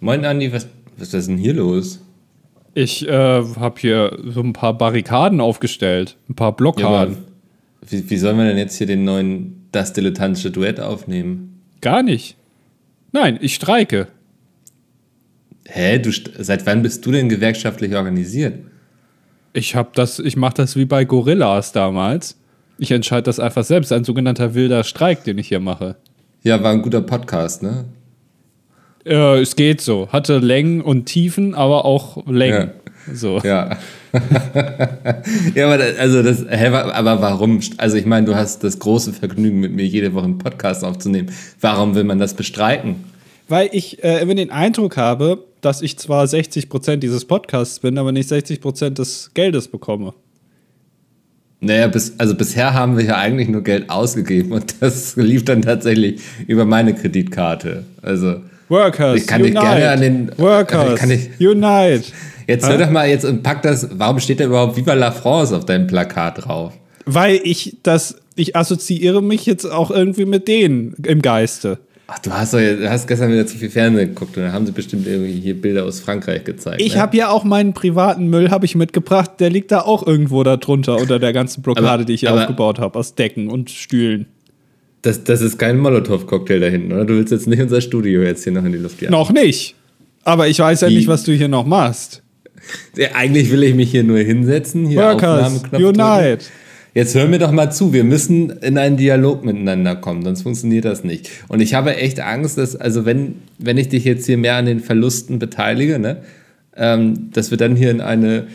Moin Andi, was, was ist denn hier los? Ich äh, habe hier so ein paar Barrikaden aufgestellt, ein paar Blockaden. Ja, wie, wie sollen wir denn jetzt hier den neuen Das Dilettantische Duett aufnehmen? Gar nicht. Nein, ich streike. Hä? Du, seit wann bist du denn gewerkschaftlich organisiert? Ich habe das, ich mache das wie bei Gorillas damals. Ich entscheide das einfach selbst, ein sogenannter wilder Streik, den ich hier mache. Ja, war ein guter Podcast, ne? Äh, es geht so. Hatte Längen und Tiefen, aber auch Längen. Ja. So. Ja. ja, aber das, also das, hä, aber warum? Also ich meine, du hast das große Vergnügen, mit mir jede Woche einen Podcast aufzunehmen. Warum will man das bestreiten? Weil ich äh, immer den Eindruck habe, dass ich zwar 60% dieses Podcasts bin, aber nicht 60% des Geldes bekomme. Naja, bis, also bisher haben wir ja eigentlich nur Geld ausgegeben und das lief dann tatsächlich über meine Kreditkarte. Also Workers, ich kann unite. gerne an den Workers, kann ich, unite. Jetzt hör doch mal jetzt und pack das. Warum steht da überhaupt Viva la France auf deinem Plakat drauf? Weil ich das, ich assoziiere mich jetzt auch irgendwie mit denen im Geiste. Ach, du hast, doch, du hast gestern wieder zu viel Fernsehen geguckt und dann haben sie bestimmt irgendwie hier Bilder aus Frankreich gezeigt. Ich ne? habe ja auch meinen privaten Müll habe ich mitgebracht, der liegt da auch irgendwo da drunter unter der ganzen Blockade, Aber- die ich hier aber- aufgebaut habe, aus Decken und Stühlen. Das, das ist kein Molotow-Cocktail da hinten, oder? Du willst jetzt nicht unser Studio jetzt hier noch in die Luft jagen. Noch nicht. Aber ich weiß ja Wie? nicht, was du hier noch machst. Ja, eigentlich will ich mich hier nur hinsetzen, hier Workers, Aufnahmeknopf drücken. unite. Jetzt hör mir doch mal zu, wir müssen in einen Dialog miteinander kommen, sonst funktioniert das nicht. Und ich habe echt Angst, dass, also wenn, wenn ich dich jetzt hier mehr an den Verlusten beteilige, ne, ähm, dass wir dann hier in eine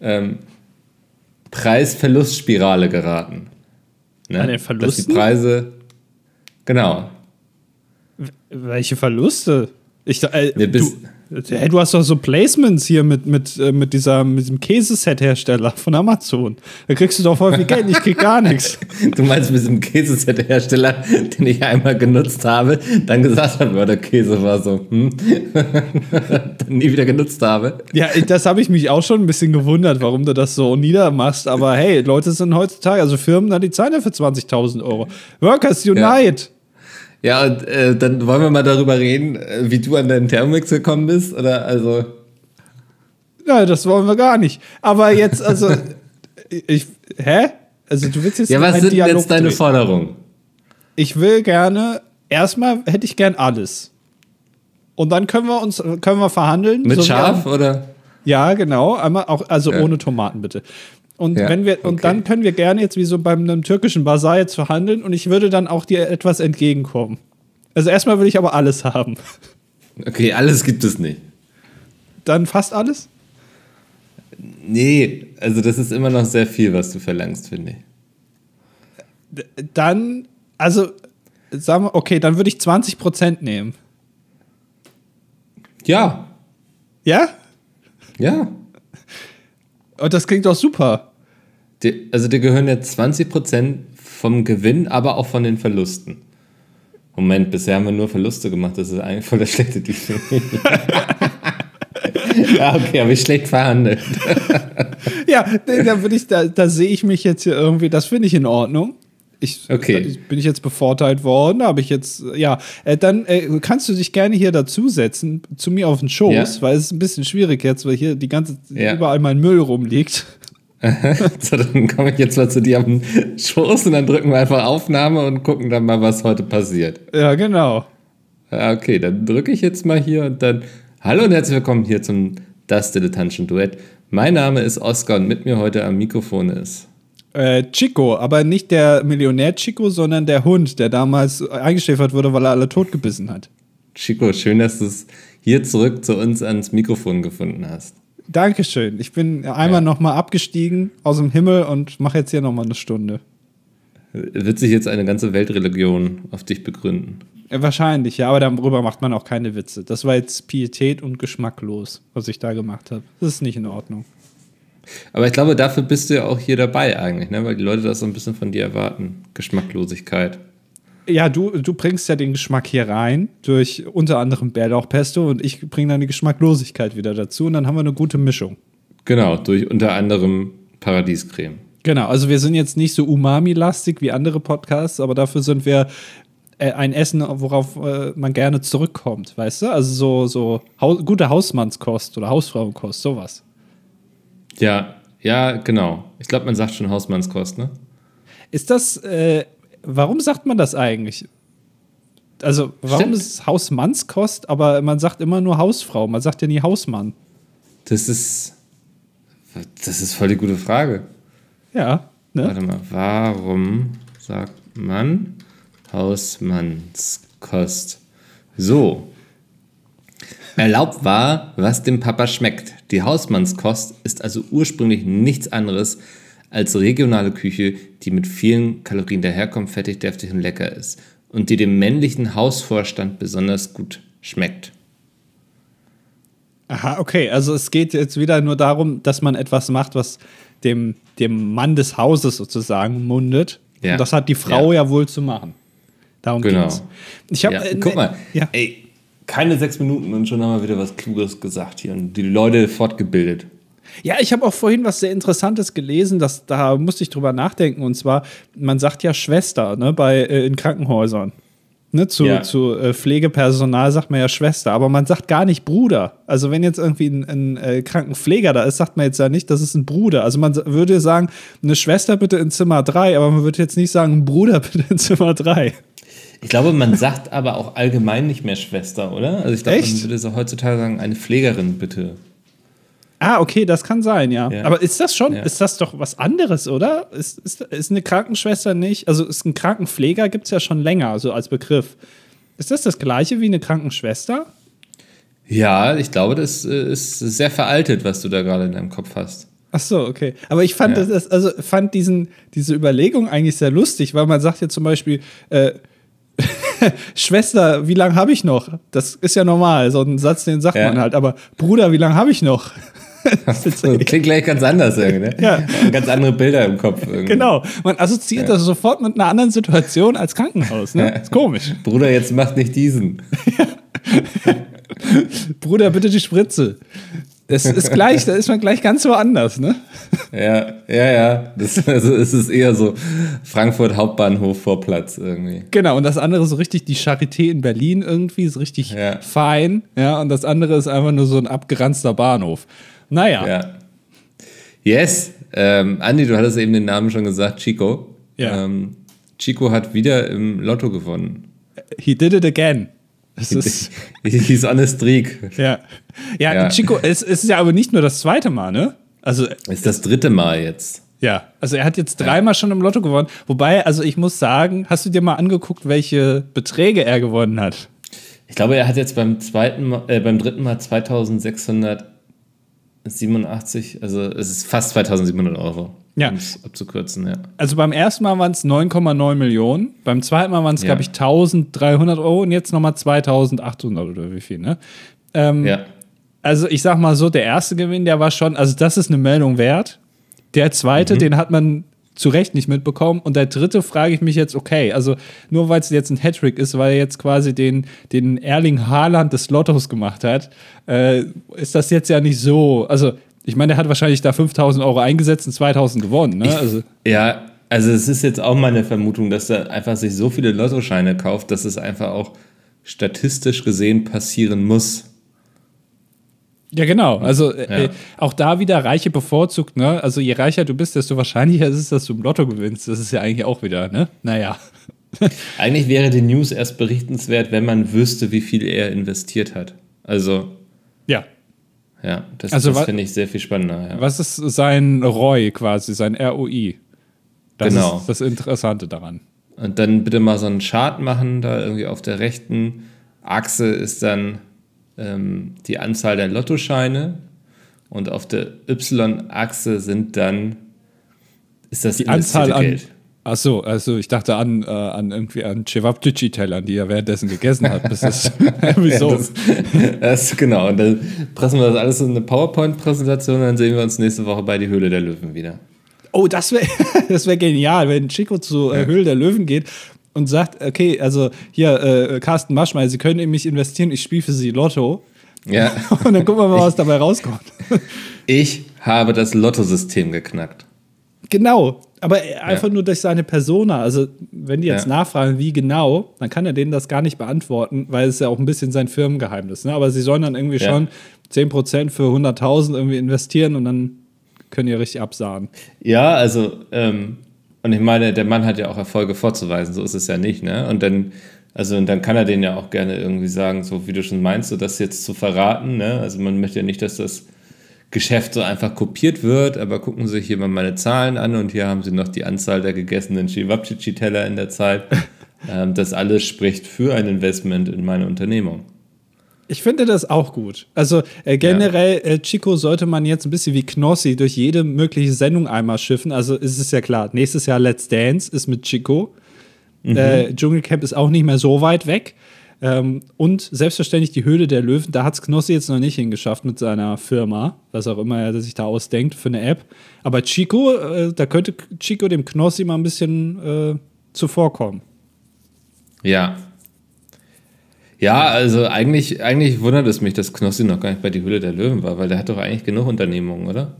ähm, Preis-Verlust-Spirale geraten. Ne? An den Dass Verlusten? die Preise, genau. Welche Verluste? Ich, äh, du, hey, du hast doch so Placements hier mit, mit, äh, mit, dieser, mit diesem Käseset-Hersteller von Amazon. Da kriegst du doch voll viel Geld, ich krieg gar nichts. Du meinst mit diesem Käseset-Hersteller, den ich einmal genutzt habe, dann gesagt habe, der Käse war so, hm, dann nie wieder genutzt habe. Ja, das habe ich mich auch schon ein bisschen gewundert, warum du das so niedermachst. Aber hey, Leute sind heutzutage, also Firmen, na, die zahlen ja für 20.000 Euro. Workers Unite. Ja, und äh, dann wollen wir mal darüber reden, äh, wie du an deinen Thermomix gekommen bist, oder also, Ja. das wollen wir gar nicht. Aber jetzt, also, ich, hä? Also du willst jetzt ja, was sind Dialog jetzt deine drehen. Forderungen? Ich will gerne, erstmal hätte ich gern alles. Und dann können wir uns, können wir verhandeln. Mit so Schaf, oder? Ja, genau. Einmal auch, also Ja. ohne Tomaten bitte. Und Ja, wenn wir, und okay. dann können wir gerne jetzt wie so beim einem türkischen Basar jetzt verhandeln und ich würde dann auch dir etwas entgegenkommen. Also erstmal will ich aber alles haben. Okay, alles gibt es nicht. Dann fast alles? Nee, also das ist immer noch sehr viel, was du verlangst, finde ich. Dann, also, sagen wir, okay, dann würde ich 20% nehmen. Ja, Ja? ja. Und das klingt doch super. Dir, also dir gehören jetzt 20% vom Gewinn, aber auch von den Verlusten. Moment, bisher haben wir nur Verluste gemacht, das ist eigentlich voll der schlechte Deal. ja, okay, habe ich schlecht verhandelt. Ja, da ich, da, da sehe ich mich jetzt hier irgendwie, das finde ich in Ordnung. Ich, Okay. bin ich jetzt bevorteilt worden, habe ich jetzt, ja, äh, dann äh, kannst du dich gerne hier dazusetzen, zu mir auf den Schoß, Ja. weil es ist ein bisschen schwierig jetzt, weil hier die ganze, Ja. überall mein Müll rumliegt. so, dann komme ich jetzt mal zu dir den Schoß und dann drücken wir einfach Aufnahme und gucken dann mal, was heute passiert. Ja, genau. Okay, dann drücke ich jetzt mal hier und dann. Hallo und herzlich willkommen hier zum Das Dilettantischen Duett. Mein Name ist Oskar und mit mir heute am Mikrofon ist. Äh, Chico, aber nicht der Millionär Chico, sondern der Hund, der damals eingeschläfert wurde, weil er alle totgebissen hat. Chico, schön, dass du es hier zurück zu uns ans Mikrofon gefunden hast. Dankeschön. Ich bin einmal Ja. noch mal abgestiegen aus dem Himmel und mache jetzt hier noch mal eine Stunde. Wird sich jetzt eine ganze Weltreligion auf dich begründen? Ja, wahrscheinlich, ja, aber darüber macht man auch keine Witze. Das war jetzt Pietät und geschmacklos, was ich da gemacht habe. Das ist nicht in Ordnung. Aber ich glaube, dafür bist du ja auch hier dabei eigentlich, ne? weil die Leute das so ein bisschen von dir erwarten. Geschmacklosigkeit. Ja, du, du bringst ja den Geschmack hier rein durch unter anderem Bärlauchpesto und ich bringe dann die Geschmacklosigkeit wieder dazu und dann haben wir eine gute Mischung. Genau, durch unter anderem Paradiescreme. Genau, also wir sind jetzt nicht so umami-lastig wie andere Podcasts, aber dafür sind wir äh, ein Essen, worauf äh, man gerne zurückkommt, weißt du? Also so, so Hau gute Hausmannskost oder Hausfrauenkost, sowas. Ja, ja, genau. Ich glaube, man sagt schon Hausmannskost, ne? Ist das, äh, warum sagt man das eigentlich? Also, warum Stimmt. ist es Hausmannskost, aber man sagt immer nur Hausfrau, man sagt ja nie Hausmann. Das ist. Das ist voll die gute Frage. Ja, ne? Warte mal, warum sagt man Hausmannskost? So. Erlaubt war, was dem Papa schmeckt. Die Hausmannskost ist also ursprünglich nichts anderes als regionale Küche, die mit vielen Kalorien daherkommt, fettig, deftig und lecker ist und die dem männlichen Hausvorstand besonders gut schmeckt. Aha, okay. Also es geht jetzt wieder nur darum, dass man etwas macht, was dem, dem Mann des Hauses sozusagen mundet. Ja. Und das hat die Frau ja, wohl zu machen. Darum Genau. geht's. Ich habe Ja, guck mal, Ja. ey, keine sechs Minuten und schon haben wir wieder was Kluges gesagt hier und die Leute fortgebildet. Ja, ich habe auch vorhin was sehr Interessantes gelesen, dass, da musste ich drüber nachdenken. Und zwar, man sagt ja Schwester ne, bei, äh, in Krankenhäusern. Ne, zu Ja. zu äh, Pflegepersonal sagt man ja Schwester, aber man sagt gar nicht Bruder. Also wenn jetzt irgendwie ein, ein äh, Krankenpfleger da ist, sagt man jetzt ja nicht, das ist ein Bruder. Also man würde sagen, eine Schwester bitte in Zimmer 3, aber man würde jetzt nicht sagen, ein Bruder bitte in Zimmer 3. Ich glaube, man sagt aber auch allgemein nicht mehr Schwester, oder? Also ich glaube, man würde so heutzutage sagen, eine Pflegerin bitte. Ah, okay, das kann sein, ja. Ja. Aber ist das schon, Ja. ist das doch was anderes, oder? Ist, ist, ist eine Krankenschwester nicht, also ist ein Krankenpfleger gibt es ja schon länger, so als Begriff. Ist das das gleiche wie eine Krankenschwester? Ja, ich glaube, das äh, ist sehr veraltet, was du da gerade in deinem Kopf hast. Ach so, okay. Aber ich fand Ja. das, also fand diesen, diese Überlegung eigentlich sehr lustig, weil man sagt ja zum Beispiel, äh, Schwester, wie lange habe ich noch? Das ist ja normal, so ein Satz, den sagt Ja. man halt. Aber Bruder, wie lange habe ich noch? Klingt gleich ganz anders irgendwie, ne? Ja. Ganz andere Bilder im Kopf irgendwie. Genau, man assoziiert das sofort mit einer anderen Situation als Krankenhaus. Ne? Ist komisch. Bruder, jetzt mach nicht diesen. Bruder, bitte die Spritze. Das ist gleich, da ist man gleich ganz woanders, ne? Ja, ja, ja. Das, also es ist eher so Frankfurt Hauptbahnhof Vorplatz irgendwie. Genau, und das andere so richtig die Charité in Berlin irgendwie, ist richtig Ja. fein, ja, und das andere ist einfach nur so ein abgeranzter Bahnhof. Naja, Ja. Yes. Ähm, Andi, du hattest eben den Namen schon gesagt, Chico. Ja. Ähm, Chico hat wieder im Lotto gewonnen. he did it again. Es ist, He's on a streak. ja. Ja, Ja. Chico, es, es ist ja aber nicht nur das zweite Mal, ne? Also, Ist das dritte Mal jetzt. ja, also er hat jetzt dreimal schon im Lotto gewonnen. Wobei, also ich muss sagen, hast du dir mal angeguckt, welche Beträge er gewonnen hat? Ich glaube, er hat jetzt beim zweiten Mal, äh, beim dritten Mal 2687, also es ist fast 2700 Euro. Ja. Um es abzukürzen, ja. Also beim ersten Mal waren es 9,9 Millionen, beim zweiten Mal waren es, Ja. glaube ich, 1300 Euro und jetzt nochmal 2800 oder wie viel, ne? Ähm, Ja. Also ich sag mal so, der erste Gewinn, der war schon, also das ist eine Meldung wert. Der zweite, den hat man zu Recht nicht mitbekommen. Und der dritte frage ich mich jetzt, okay, also nur weil es jetzt ein Hattrick ist, weil er jetzt quasi den, den Erling Haaland des Lottos gemacht hat, äh, ist das jetzt ja nicht so, also ich meine, der hat wahrscheinlich da 5000 Euro eingesetzt und 2000 gewonnen, ne? Also, Ja, also es ist jetzt auch meine Vermutung, dass er einfach sich so viele Lottoscheine kauft, dass es einfach auch statistisch gesehen passieren muss. Ja, genau. Also äh, Ja. auch da wieder Reiche bevorzugt, ne? Also je reicher du bist, desto wahrscheinlicher ist es, dass du im Lotto gewinnst. Das ist ja eigentlich auch wieder, ne? Naja. Eigentlich wäre die News erst berichtenswert, wenn man wüsste, wie viel er investiert hat. Also, Ja. ja, das, Also das finde ich sehr viel spannender. Ja. Was ist sein ROI quasi, sein ROI? Das Genau. ist das Interessante daran. Und dann bitte mal so einen Chart machen, da irgendwie auf der rechten Achse ist dann ähm, die Anzahl der Lottoscheine und auf der Y-Achse sind dann ist das Die Anzahl an. Geld. Ach so, also ich dachte an, äh, an irgendwie an Cevapcici-Tellern, die er währenddessen gegessen hat. Das ist irgendwie so. Das, das, genau, und dann pressen wir das alles in eine PowerPoint-Präsentation und dann sehen wir uns nächste Woche bei die Höhle der Löwen wieder. Oh, das wäre das wär genial, wenn Chico zu äh, Höhle der Löwen geht und sagt, okay, also hier, äh, Carsten Maschmeyer, Sie können in mich investieren, ich spiele für Sie Lotto. Ja, Und dann gucken wir mal, was dabei rauskommt. ich habe das Lottosystem geknackt. Genau. Aber einfach ja. nur durch seine Persona. Also, wenn die jetzt ja. nachfragen, wie genau, dann kann er denen das gar nicht beantworten, weil es ja auch ein bisschen sein Firmengeheimnis. Ne? Aber sie sollen dann irgendwie ja. schon 10% für 100.000 irgendwie investieren und dann können die richtig absahen. Ja, also, ähm, und ich meine, der Mann hat ja auch Erfolge vorzuweisen, so ist es ja nicht, ne? Und dann, also, und dann kann er denen ja auch gerne irgendwie sagen, so wie du schon meinst, so das jetzt zu verraten, ne? Also, man möchte ja nicht, dass das Geschäft so einfach kopiert wird, aber gucken Sie sich hier mal meine Zahlen an und hier haben Sie noch die Anzahl der gegessenen Chivapchichi-Teller in der Zeit. ähm, das alles spricht für ein Investment in meine Unternehmung. Ich finde das auch gut. Also äh, generell, ja. äh, Chico sollte man jetzt ein bisschen wie Knossi durch jede mögliche Sendung einmal schiffen. Also ist es ja klar, nächstes Jahr Let's Dance ist mit Chico. Mhm. Äh, Dschungelcamp ist auch nicht mehr so weit weg. Ähm, und selbstverständlich die Höhle der Löwen, da hat es Knossi jetzt noch nicht hingeschafft mit seiner Firma, was auch immer er sich da ausdenkt für eine App. Aber Chico, äh, da könnte Chico dem Knossi mal ein bisschen äh, zuvorkommen. Ja. Ja, also eigentlich, eigentlich wundert es mich, dass Knossi noch gar nicht bei die Höhle der Löwen war, weil der hat doch eigentlich genug Unternehmungen, oder?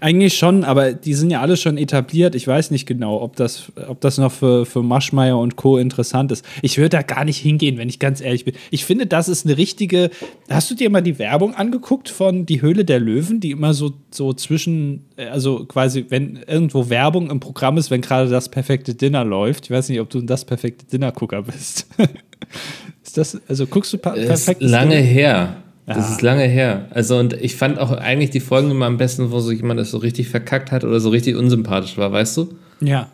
Eigentlich schon, aber die sind ja alle schon etabliert. Ich weiß nicht genau, ob das, ob das noch für, für Maschmeyer und Co. interessant ist. Ich würde da gar nicht hingehen, wenn ich ganz ehrlich bin. Ich finde, das ist eine richtige. Hast du dir mal die Werbung angeguckt von Die Höhle der Löwen, die immer so, so zwischen, also quasi, wenn irgendwo Werbung im Programm ist, wenn gerade das perfekte Dinner läuft. Ich weiß nicht, ob du das perfekte Dinner-Gucker bist. ist das, also guckst du perfekt? Lange Dinner? her. Das ja. ist lange her. Also, und ich fand auch eigentlich die Folgen immer am besten, wo so jemand das so richtig verkackt hat oder so richtig unsympathisch war, weißt du? Ja.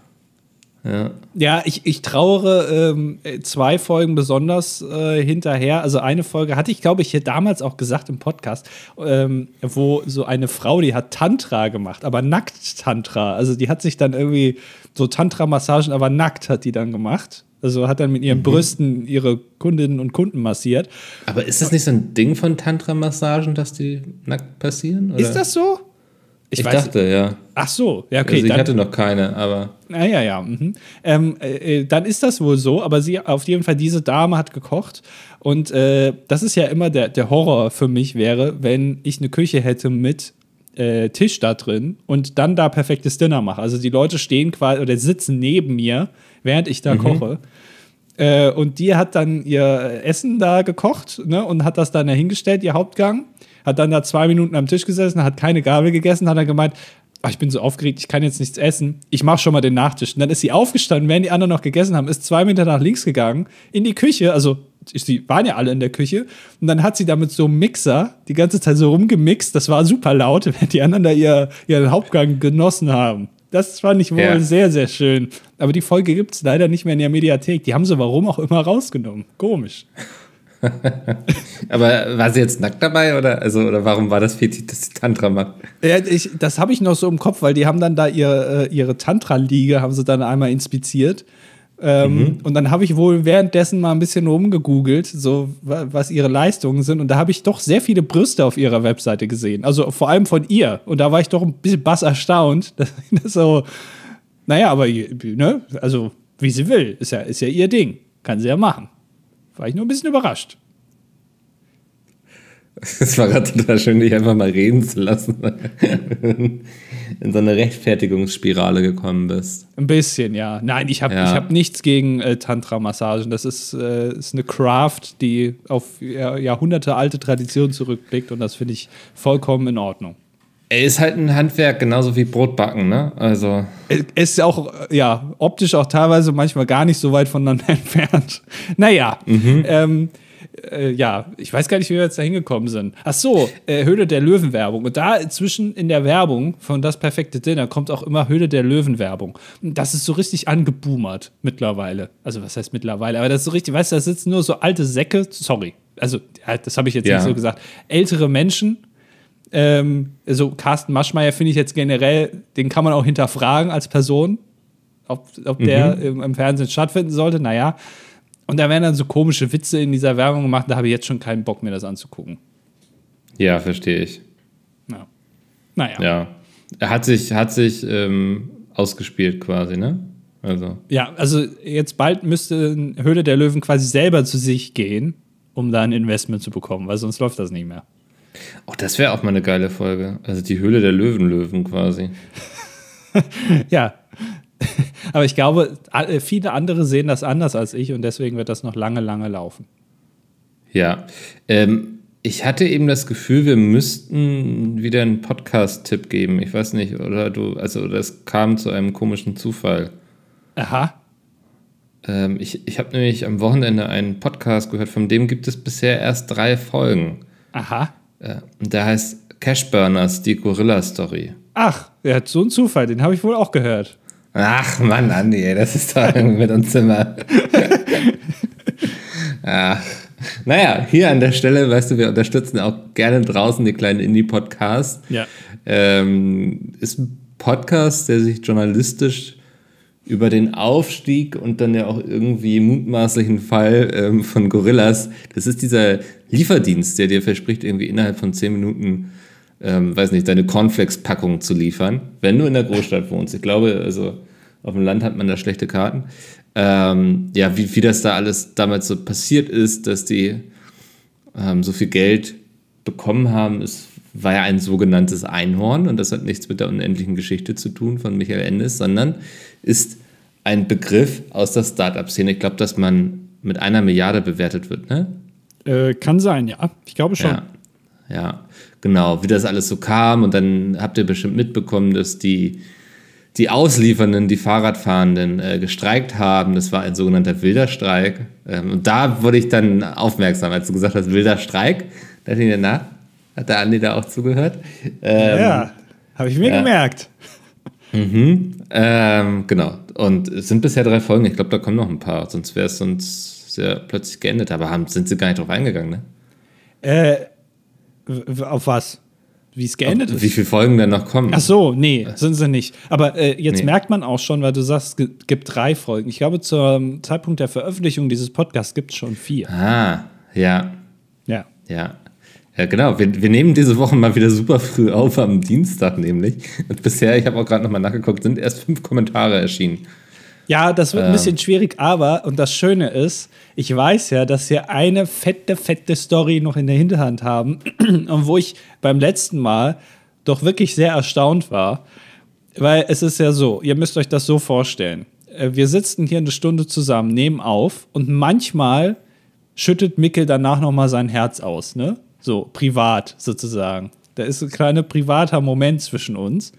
Ja, ja ich, ich trauere ähm, zwei Folgen besonders äh, hinterher. Also eine Folge hatte ich, glaube ich, hier damals auch gesagt im Podcast, ähm, wo so eine Frau, die hat Tantra gemacht, aber nackt Tantra. Also die hat sich dann irgendwie so Tantra-Massagen, aber nackt hat die dann gemacht. Also hat dann mit ihren mhm. Brüsten ihre Kundinnen und Kunden massiert. Aber ist das nicht so ein Ding von Tantra-Massagen, dass die nackt passieren? Oder? Ist das so? Ich, ich dachte, ja. Ach so, ja, okay. Also ich dann, hatte noch keine, aber. Naja, ja. Mhm. Ähm, äh, äh, dann ist das wohl so, aber sie, auf jeden Fall, diese Dame hat gekocht. Und äh, das ist ja immer der, der Horror für mich wäre, wenn ich eine Küche hätte mit äh, Tisch da drin und dann da perfektes Dinner mache. Also die Leute stehen quasi oder sitzen neben mir während ich da mhm. koche. Äh, und die hat dann ihr Essen da gekocht ne, und hat das dann dahingestellt, ihr Hauptgang. Hat dann da zwei Minuten am Tisch gesessen, hat keine Gabel gegessen, hat dann gemeint, ach, ich bin so aufgeregt, ich kann jetzt nichts essen, ich mache schon mal den Nachtisch. Und dann ist sie aufgestanden, während die anderen noch gegessen haben, ist zwei Meter nach links gegangen, in die Küche, also sie waren ja alle in der Küche, und dann hat sie da mit so einem Mixer die ganze Zeit so rumgemixt, das war super laut, während die anderen da ihr, ihren Hauptgang genossen haben. Das fand ich wohl ja. sehr, sehr schön. Aber die Folge gibt es leider nicht mehr in der Mediathek. Die haben sie warum auch immer rausgenommen. Komisch. Aber war sie jetzt nackt dabei oder, also, oder warum war das Fetisch, dass sie Tantra macht? Ja, ich, das habe ich noch so im Kopf, weil die haben dann da ihre, äh, ihre Tantra-Liege, haben sie dann einmal inspiziert. Ähm, mhm. Und dann habe ich wohl währenddessen mal ein bisschen rumgegoogelt, so was ihre Leistungen sind. Und da habe ich doch sehr viele Brüste auf ihrer Webseite gesehen. Also vor allem von ihr. Und da war ich doch ein bisschen bass erstaunt. Dass das so, naja, aber ne, also wie sie will, ist ja, ist ja ihr Ding. Kann sie ja machen. War ich nur ein bisschen überrascht. Es war gerade total schön, dich einfach mal reden zu lassen. In so eine Rechtfertigungsspirale gekommen bist. Ein bisschen, ja. Nein, ich habe ja. hab nichts gegen äh, Tantra-Massagen. Das ist, äh, ist eine Craft, die auf Jahrhunderte alte Tradition zurückblickt und das finde ich vollkommen in Ordnung. Er ist halt ein Handwerk, genauso wie Brotbacken, ne? Also. Es ist auch, ja, optisch auch teilweise manchmal gar nicht so weit voneinander entfernt. Naja, mhm. ähm, äh, ja, ich weiß gar nicht, wie wir jetzt da hingekommen sind. Ach so, äh, Höhle der Löwen-Werbung. Und da zwischen in der Werbung von Das perfekte Dinner kommt auch immer Höhle der Löwen-Werbung. Das ist so richtig angeboomert mittlerweile. Also, was heißt mittlerweile? Aber das ist so richtig, weißt du, da sitzen nur so alte Säcke, sorry. Also, das habe ich jetzt ja. nicht so gesagt. Ältere Menschen. Ähm, also, Carsten Maschmeyer finde ich jetzt generell, den kann man auch hinterfragen als Person, ob, ob mhm. der im, im Fernsehen stattfinden sollte. Naja. Und da werden dann so komische Witze in dieser Werbung gemacht, da habe ich jetzt schon keinen Bock, mir das anzugucken. Ja, verstehe ich. Ja. Naja. Ja. Er hat sich, hat sich ähm, ausgespielt quasi, ne? Also. Ja, also jetzt bald müsste Höhle der Löwen quasi selber zu sich gehen, um da ein Investment zu bekommen, weil sonst läuft das nicht mehr. Oh, das wäre auch mal eine geile Folge. Also die Höhle der Löwen-Löwen quasi. ja, Aber ich glaube, viele andere sehen das anders als ich und deswegen wird das noch lange, lange laufen. Ja. Ähm, ich hatte eben das Gefühl, wir müssten wieder einen Podcast-Tipp geben. Ich weiß nicht, oder du, also das kam zu einem komischen Zufall. Aha. Ähm, ich ich habe nämlich am Wochenende einen Podcast gehört, von dem gibt es bisher erst drei Folgen. Aha. Äh, und der heißt Cashburners, die Gorilla-Story. Ach, ja, so ein Zufall, den habe ich wohl auch gehört. Ach Mann, Andi, ey, das ist doch mit uns immer. Ach. Naja, hier an der Stelle, weißt du, wir unterstützen auch gerne draußen die kleinen Indie-Podcasts. Ja. Ähm, ist ein Podcast, der sich journalistisch über den Aufstieg und dann ja auch irgendwie mutmaßlichen Fall ähm, von Gorillas. Das ist dieser Lieferdienst, der dir verspricht, irgendwie innerhalb von zehn Minuten, ähm, weiß nicht, deine Cornflakes-Packung zu liefern, wenn du in der Großstadt wohnst. Ich glaube, also auf dem Land hat man da schlechte Karten. Ähm, ja, wie, wie das da alles damals so passiert ist, dass die ähm, so viel Geld bekommen haben, ist, war ja ein sogenanntes Einhorn und das hat nichts mit der unendlichen Geschichte zu tun von Michael Endes, sondern ist ein Begriff aus der Startup-Szene. Ich glaube, dass man mit einer Milliarde bewertet wird, ne? Äh, kann sein, ja. Ich glaube schon. Ja, ja, genau. Wie das alles so kam und dann habt ihr bestimmt mitbekommen, dass die, die Ausliefernden, die Fahrradfahrenden äh, gestreikt haben. Das war ein sogenannter wilder Streik. Ähm, und da wurde ich dann aufmerksam, als du gesagt hast, wilder Streik. Da dachte ich mir, na, hat der Andi da auch zugehört? Ähm, ja, habe ich mir ja. gemerkt. Mhm. Ähm, genau. Und es sind bisher drei Folgen. Ich glaube, da kommen noch ein paar. Sonst wäre es sonst sehr plötzlich geendet. Aber haben, sind sie gar nicht drauf eingegangen, ne? Äh, auf was? Wie es geendet auf, ist? Wie viele Folgen dann noch kommen? Ach so, nee, sind sie nicht. Aber äh, jetzt nee. merkt man auch schon, weil du sagst, es gibt drei Folgen. Ich glaube, zum Zeitpunkt der Veröffentlichung dieses Podcasts gibt es schon vier. Ah, ja. Ja. Ja. Ja, genau. Wir, wir nehmen diese Woche mal wieder super früh auf, am Dienstag nämlich. Und bisher, ich habe auch gerade nochmal nachgeguckt, sind erst fünf Kommentare erschienen. Ja, das wird ein bisschen ähm. schwierig, aber, und das Schöne ist, ich weiß ja, dass wir eine fette, fette Story noch in der Hinterhand haben. Und wo ich beim letzten Mal doch wirklich sehr erstaunt war, weil es ist ja so, ihr müsst euch das so vorstellen. Äh, wir sitzen hier eine Stunde zusammen, nehmen auf und manchmal schüttet Mickel danach nochmal sein Herz aus, ne? So, privat sozusagen. Da ist ein kleiner privater Moment zwischen uns.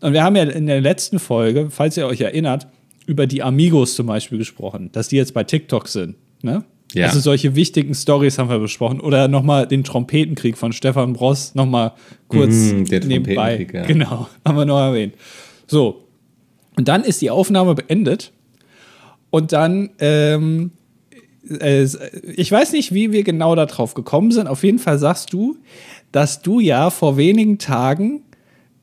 Und wir haben ja in der letzten Folge, falls ihr euch erinnert, über die Amigos zum Beispiel gesprochen, dass die jetzt bei TikTok sind. Ne? Ja. Also solche wichtigen Stories haben wir besprochen. Oder nochmal den Trompetenkrieg von Stefan Bross nochmal kurz mm, nebenbei. Ja. Genau, haben wir noch erwähnt. So. Und dann ist die Aufnahme beendet. Und dann ähm, äh, ich weiß nicht, wie wir genau darauf gekommen sind. Auf jeden Fall sagst du, dass du ja vor wenigen Tagen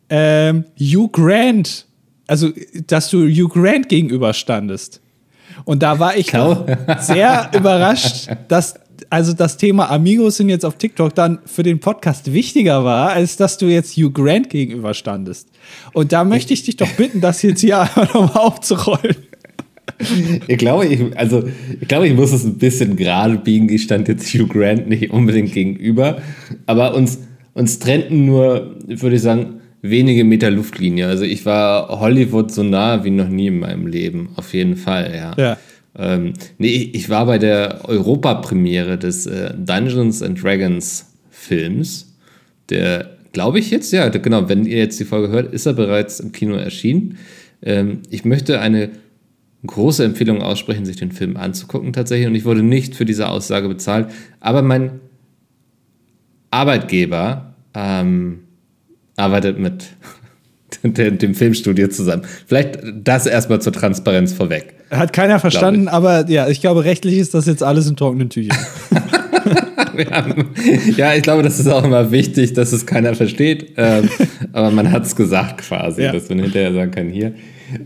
ähm, Hugh Grant, also dass du Hugh Grant gegenüberstandest. Und da war ich sehr überrascht, dass also das Thema Amigos sind jetzt auf TikTok dann für den Podcast wichtiger war, als dass du jetzt Hugh Grant gegenüberstandest. Und da möchte ich dich doch bitten, das jetzt hier einfach nochmal aufzurollen. ich glaube, ich, also, ich glaube, ich muss es ein bisschen gerade biegen. Ich stand jetzt Hugh Grant nicht unbedingt gegenüber. Aber uns, uns trennten nur, würde ich sagen, wenige Meter Luftlinie. Also ich war Hollywood so nah wie noch nie in meinem Leben. Auf jeden Fall, ja. ja. Ähm, nee, ich war bei der Europapremiere des äh, Dungeons and Dragons Films. Der, glaube ich jetzt, ja, genau, wenn ihr jetzt die Folge hört, ist er bereits im Kino erschienen. Ähm, ich möchte eine große Empfehlung aussprechen, sich den Film anzugucken tatsächlich. Und ich wurde nicht für diese Aussage bezahlt. Aber mein Arbeitgeber ähm, arbeitet mit dem Filmstudio zusammen. Vielleicht das erstmal zur Transparenz vorweg. Hat keiner verstanden, aber ja, ich glaube, rechtlich ist das jetzt alles in trockenen Tüchern. haben, ja, ich glaube, das ist auch immer wichtig, dass es keiner versteht. Ähm, aber man hat es gesagt quasi, ja. dass man hinterher sagen kann, hier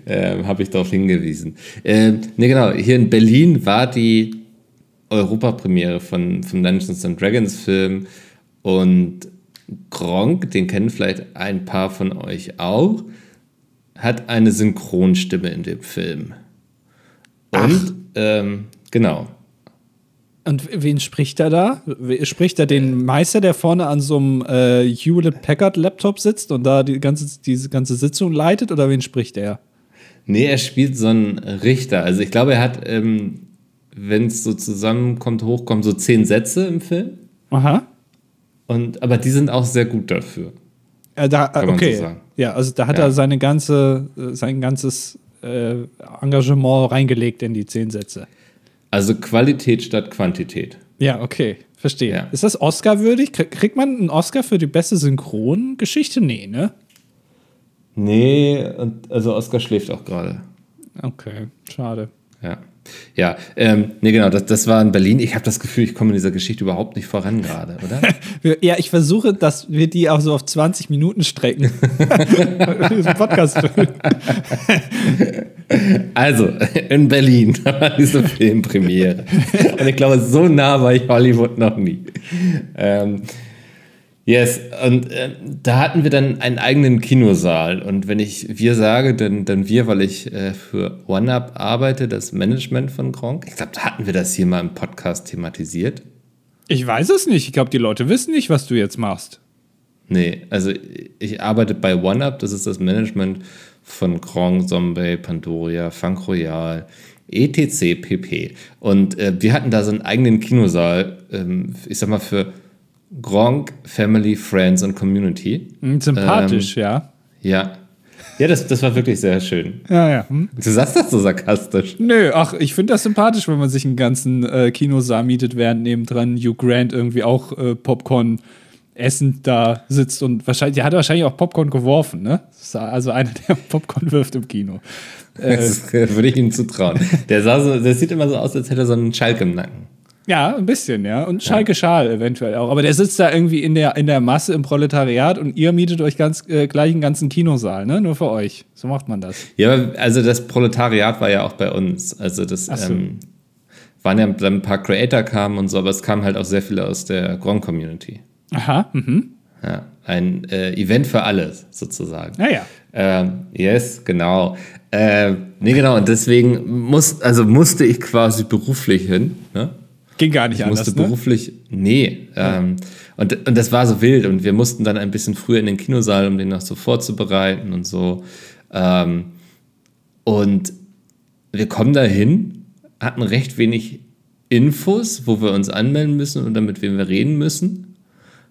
ähm, habe ich darauf hingewiesen. Ähm, ne, genau, hier in Berlin war die Europapremiere von, vom Dungeons and Dragons Film und Gronk, den kennen vielleicht ein paar von euch auch, hat eine Synchronstimme in dem Film. Und ähm, genau. Und wen spricht er da? Spricht er den Meister, der vorne an so einem äh, Hewlett Packard Laptop sitzt und da die ganze, diese ganze Sitzung leitet oder wen spricht er? Nee, er spielt so einen Richter. Also ich glaube, er hat, ähm, wenn es so zusammenkommt, hochkommt, so zehn Sätze im Film. Aha. Und, aber die sind auch sehr gut dafür. Äh, da, Kann man okay. so sagen. Ja, also da hat Ja. er seine ganze, äh, sein ganzes äh, Engagement reingelegt in die zehn Sätze. Also Qualität statt Quantität. Ja, okay. Verstehe. Ja. Ist das Oscar-würdig? Krieg- Kriegt man einen Oscar für die beste Synchrongeschichte? Nee, ne? Nee, also Oscar schläft auch gerade. Okay, schade. Ja. Ja, ähm, nee, genau, das, das war in Berlin. Ich habe das Gefühl, ich komme in dieser Geschichte überhaupt nicht voran gerade, oder? Ja, ich versuche, dass wir die auch so auf 20 Minuten strecken. Podcast. Also, in Berlin war diese Filmpremiere. Und ich glaube, so nah war ich Hollywood noch nie. Ähm, yes, und ähm, da hatten wir dann einen eigenen Kinosaal. Und wenn ich wir sage, dann, dann wir, weil ich äh, für OneUp arbeite, das Management von Gronk. Ich glaube, da hatten wir das hier mal im Podcast thematisiert. Ich weiß es nicht. Ich glaube, die Leute wissen nicht, was du jetzt machst. Nee, also ich arbeite bei OneUp, das ist das Management von Gronk, Zombie, Pandoria, Funk Royal, etc. pp. Und äh, wir hatten da so einen eigenen Kinosaal, ähm, ich sag mal für Gronk, Family, Friends und Community. Hm, Sympathisch, ja. Ja. Ja, das, das war wirklich sehr schön. Ja, ja. Hm. Du sagst das so sarkastisch. Nö, ach, ich finde das sympathisch, wenn man sich einen ganzen äh, Kinosaal mietet, während nebendran Hugh Grant irgendwie auch äh, Popcorn essend da sitzt und wahrscheinlich, der hat wahrscheinlich auch Popcorn geworfen, ne? Also einer, der Popcorn wirft im Kino. Das äh, würde ich ihm zutrauen. Der, sah so, der sieht immer so aus, als hätte er so einen Schalk im Nacken. Ja, ein bisschen, ja. Und Schalke Schal eventuell auch. Aber der sitzt da irgendwie in der, in der Masse im Proletariat und ihr mietet euch ganz, äh, gleich einen ganzen Kinosaal, ne? Nur für euch. So macht man das. Ja, aber also das Proletariat war ja auch bei uns. Also das so. ähm, waren ja dann ein paar Creator kamen und so, aber es kamen halt auch sehr viele aus der Gronk-Community. Aha, mhm. Ja, ein äh, Event für alle sozusagen. Naja. Ähm, yes, genau. Äh, nee, genau, und deswegen muss, also musste ich quasi beruflich hin. Ne? Ging gar nicht Ich anders, musste ne? beruflich, nee. Ähm, und, und das war so wild und wir mussten dann ein bisschen früher in den Kinosaal, um den noch so vorzubereiten und so. Ähm, und wir kommen da hin, hatten recht wenig Infos, wo wir uns anmelden müssen oder mit wem wir reden müssen,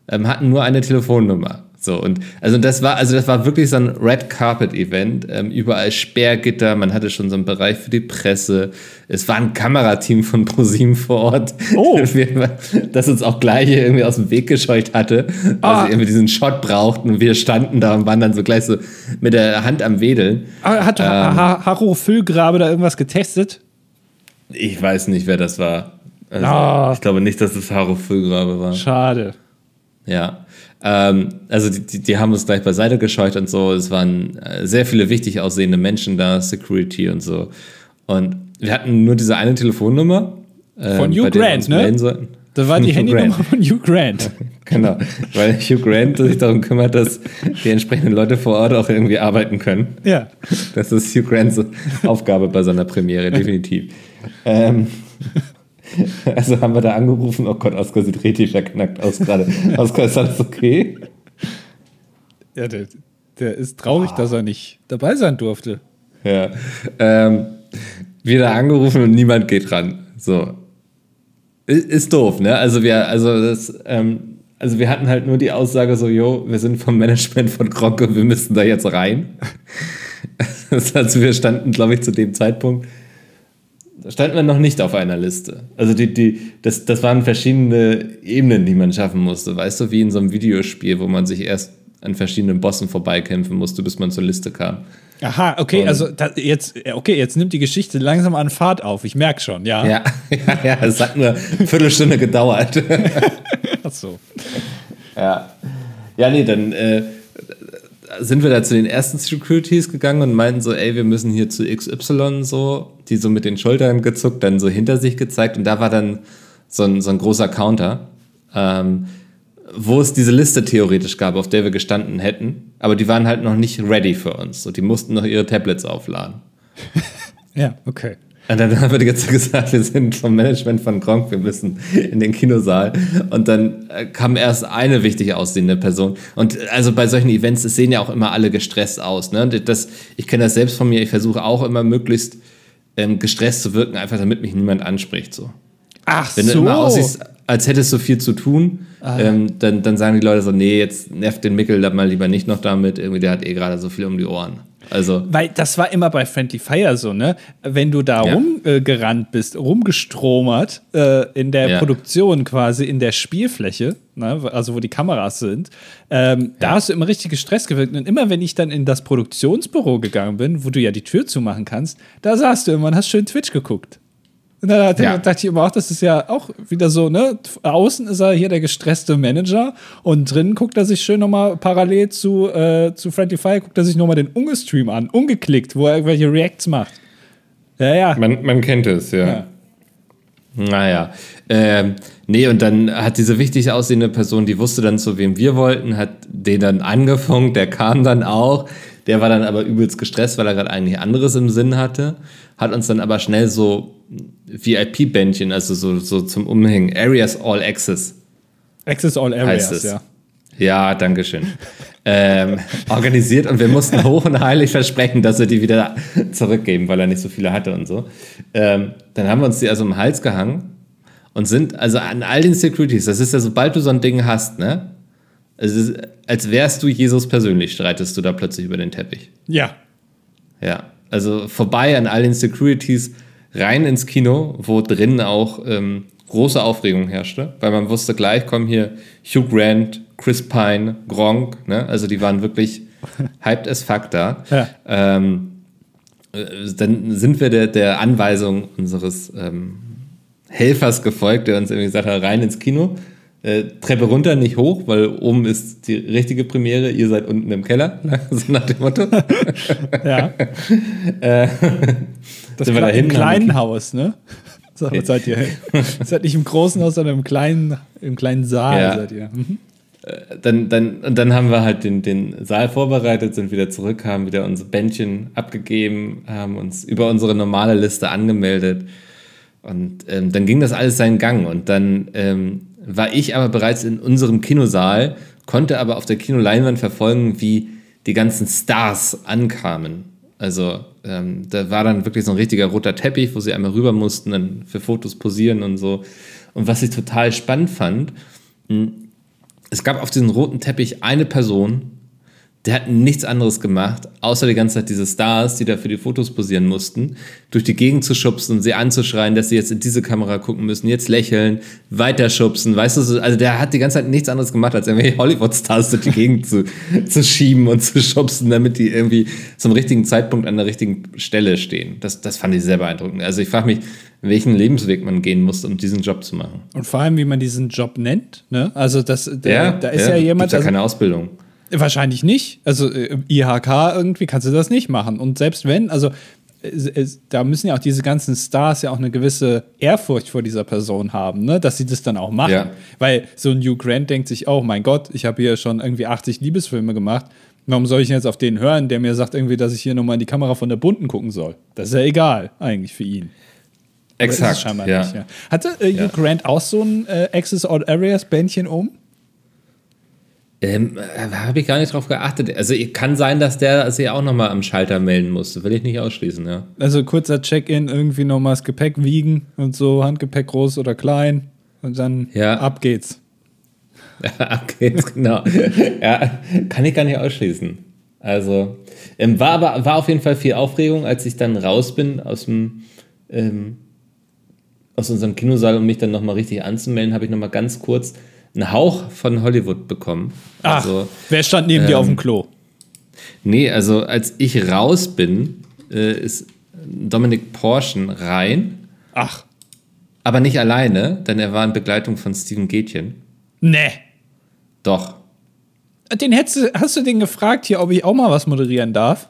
ähm, hatten nur eine Telefonnummer. So, und also das war, also das war wirklich so ein Red Carpet Event, ähm, überall Sperrgitter, man hatte schon so einen Bereich für die Presse, es war ein Kamerateam von ProSieben vor Ort, Oh. Das uns auch gleich irgendwie aus dem Weg gescheucht hatte, weil Ah. sie irgendwie diesen Shot brauchten und wir standen da und waren dann so gleich so mit der Hand am Wedeln. Aber Hat Ähm. ha Harro Füllgrabe da irgendwas getestet? Ich weiß nicht, wer das war. Also, Ah. Ich glaube nicht, dass es Haro Füllgrabe war. Schade. Ja. Ähm, also die, die, die haben uns gleich beiseite gescheut und so. Es waren äh, sehr viele wichtig aussehende Menschen da, Security und so. Und wir hatten nur diese eine Telefonnummer. ähm, Von Hugh der wir Grant, ne? Das war die Hugh Handynummer von Hugh Grant. Genau, weil Hugh Grant sich darum kümmert, dass die entsprechenden Leute vor Ort auch irgendwie arbeiten können. Ja. Das ist Hugh Grants Aufgabe bei seiner Premiere, definitiv. Ähm, also haben wir da angerufen, oh Gott, Oskar sieht richtig verknackt aus gerade. Oskar, ist alles okay? ja der, der ist traurig, dass er nicht dabei sein durfte. Ja. Ähm, wieder angerufen und niemand geht ran. So. Ist doof, ne? Also wir, also das, ähm, also wir hatten halt nur die Aussage so, jo, wir sind vom Management von Gronk wir müssen da jetzt rein. Das heißt, wir standen, glaube ich, zu dem Zeitpunkt, da standen wir noch nicht auf einer Liste. Also die, die, das, das waren verschiedene Ebenen, die man schaffen musste. Weißt du, wie in so einem Videospiel, wo man sich erst an verschiedenen Bossen vorbeikämpfen musste, bis man zur Liste kam. Aha, okay, Und- also da, jetzt, okay, jetzt nimmt die Geschichte langsam an Fahrt auf. Ich merke schon, ja. Ja, ja, ja, es hat nur eine Viertelstunde gedauert. Ach so. Ja. Ja, nee, dann äh, sind wir da zu den ersten Securities gegangen und meinten so, ey, wir müssen hier zu XY so, die so mit den Schultern gezuckt, dann so hinter sich gezeigt und da war dann so ein, so ein großer Counter, ähm, wo es diese Liste theoretisch gab, auf der wir gestanden hätten, aber die waren halt noch nicht ready für uns. So, die mussten noch ihre Tablets aufladen. Ja, okay. Und dann haben wir die ganze Zeit gesagt, wir sind vom Management von Gronk, wir müssen in den Kinosaal. Und dann äh, kam erst eine wichtig aussehende Person. Und also bei solchen Events, es sehen ja auch immer alle gestresst aus. Ne? Das, ich kenne das selbst von mir, ich versuche auch immer möglichst ähm, gestresst zu wirken, einfach damit mich niemand anspricht. So. Ach Wenn so. du immer aussiehst, als hättest du viel zu tun, ähm, dann, dann sagen die Leute so, nee, jetzt nervt den Mickel da mal lieber nicht noch damit, irgendwie der hat eh gerade so viel um die Ohren. Also, Weil das war immer bei Friendly Fire so, ne? Wenn du da Ja. rumgerannt gerannt bist, rumgestromert äh, in der Ja. Produktion quasi, in der Spielfläche, ne? also wo die Kameras sind, ähm, da hast du immer richtig Stress gewirkt. Und immer wenn ich dann in das Produktionsbüro gegangen bin, wo du ja die Tür zumachen kannst, da saßt du immer und hast schön Twitch geguckt. Und da dachte, Ja. dachte ich immer auch, das ist ja auch wieder so, ne? Außen ist er hier der gestresste Manager und drinnen guckt er sich schön nochmal parallel zu, äh, zu Friendly Fire, guckt er sich nochmal den Ungestream an, ungeklickt, wo er irgendwelche Reacts macht. Ja, ja. man, man kennt es, ja. Ja. Naja. Ähm, nee, und dann hat diese wichtig aussehende Person, die wusste dann, zu wem wir wollten, hat den dann angefunkt, der kam dann auch. Der war dann aber übelst gestresst, weil er gerade eigentlich anderes im Sinn hatte. Hat uns dann aber schnell so VIP-Bändchen, also so, so zum Umhängen, Areas All Access Access All Areas, ja. Ja, danke schön. ähm, organisiert und wir mussten hoch und heilig versprechen, dass wir die wieder zurückgeben, weil er nicht so viele hatte und so. Ähm, dann haben wir uns die also im Hals gehangen und sind also an all den Securities, das ist ja, sobald du so ein Ding hast, ne? Ist, als wärst du Jesus persönlich, streitest du da plötzlich über den Teppich. Ja. Ja, also vorbei an all den Securities, rein ins Kino, wo drinnen auch ähm, große Aufregung herrschte, weil man wusste gleich, kommen hier Hugh Grant, Chris Pine, Gronk, ne? also die waren wirklich hyped as fuck da. Ja. Ähm, äh, dann sind wir der, der Anweisung unseres ähm, Helfers gefolgt, der uns irgendwie gesagt hat, rein ins Kino. Äh, Treppe runter, nicht hoch, weil oben ist die richtige Premiere, ihr seid unten im Keller, ne? so nach dem Motto. Ja. das sind wir Kle da im kleinen Haus, ne? So, was seid ihr? seid nicht im großen Haus, sondern im kleinen, im kleinen Saal Ja. seid ihr. Mhm. dann, dann, und dann haben wir halt den, den Saal vorbereitet, sind wieder zurück, haben wieder unsere Bändchen abgegeben, haben uns über unsere normale Liste angemeldet. Und ähm, dann ging das alles seinen Gang. Und dann ähm, war ich aber bereits in unserem Kinosaal, konnte aber auf der Kinoleinwand verfolgen, wie die ganzen Stars ankamen. Also ähm, da war dann wirklich so ein richtiger roter Teppich, wo sie einmal rüber mussten, dann für Fotos posieren und so. Und was ich total spannend fand, es gab auf diesem roten Teppich eine Person, der hat nichts anderes gemacht, außer die ganze Zeit diese Stars, die da für die Fotos posieren mussten, durch die Gegend zu schubsen und sie anzuschreien, dass sie jetzt in diese Kamera gucken müssen, jetzt lächeln, weiter schubsen, weißt du, so- also der hat die ganze Zeit nichts anderes gemacht, als irgendwelche Hollywood-Stars durch die Gegend zu, zu schieben und zu schubsen, damit die irgendwie zum richtigen Zeitpunkt an der richtigen Stelle stehen. Das, das fand ich sehr beeindruckend. Also ich frage mich, welchen Lebensweg man gehen muss, um diesen Job zu machen. Und vor allem, wie man diesen Job nennt. Ne? Also, das, der, da ist ja, jemand, gibt's ja also, keine Ausbildung. Wahrscheinlich nicht. Also, äh, IHK irgendwie kannst du das nicht machen. Und selbst wenn, also, da müssen ja auch diese ganzen Stars ja auch eine gewisse Ehrfurcht vor dieser Person haben, ne? dass sie das dann auch machen. Ja. Weil so ein Hugh Grant denkt sich auch, mein Gott, ich habe hier schon irgendwie 80 Liebesfilme gemacht. Warum soll ich jetzt auf den hören, der mir sagt irgendwie, dass ich hier nochmal in die Kamera von der Bunten gucken soll? Das ist ja egal, eigentlich für ihn. Exakt. scheinbar ja. nicht, ja. Hatte äh, Hugh. Grant auch so ein äh, Access All Areas Bändchen um? Ähm, äh, Habe ich gar nicht drauf geachtet. Also kann sein, dass der sich auch nochmal am Schalter melden musste. Will ich nicht ausschließen, ja. Also kurzer Check-in, irgendwie nochmal das Gepäck wiegen und so, Handgepäck groß oder klein und dann Ja. ab geht's. okay, genau. ja, kann ich gar nicht ausschließen. Also, ähm, war aber war auf jeden Fall viel Aufregung, als ich dann raus bin aus dem ähm, aus unserem Kinosaal, um mich dann nochmal richtig anzumelden, habe ich nochmal ganz kurz einen Hauch von Hollywood bekommen. Ach, Also, wer stand neben dir ähm, auf dem Klo? nee, also als ich raus bin, äh, ist Dominik Porschen rein, Ach, aber nicht alleine, denn er war in Begleitung von Steven Gätchen. ne. Doch, Den hättest du, hast du den gefragt hier, ob ich auch mal was moderieren darf?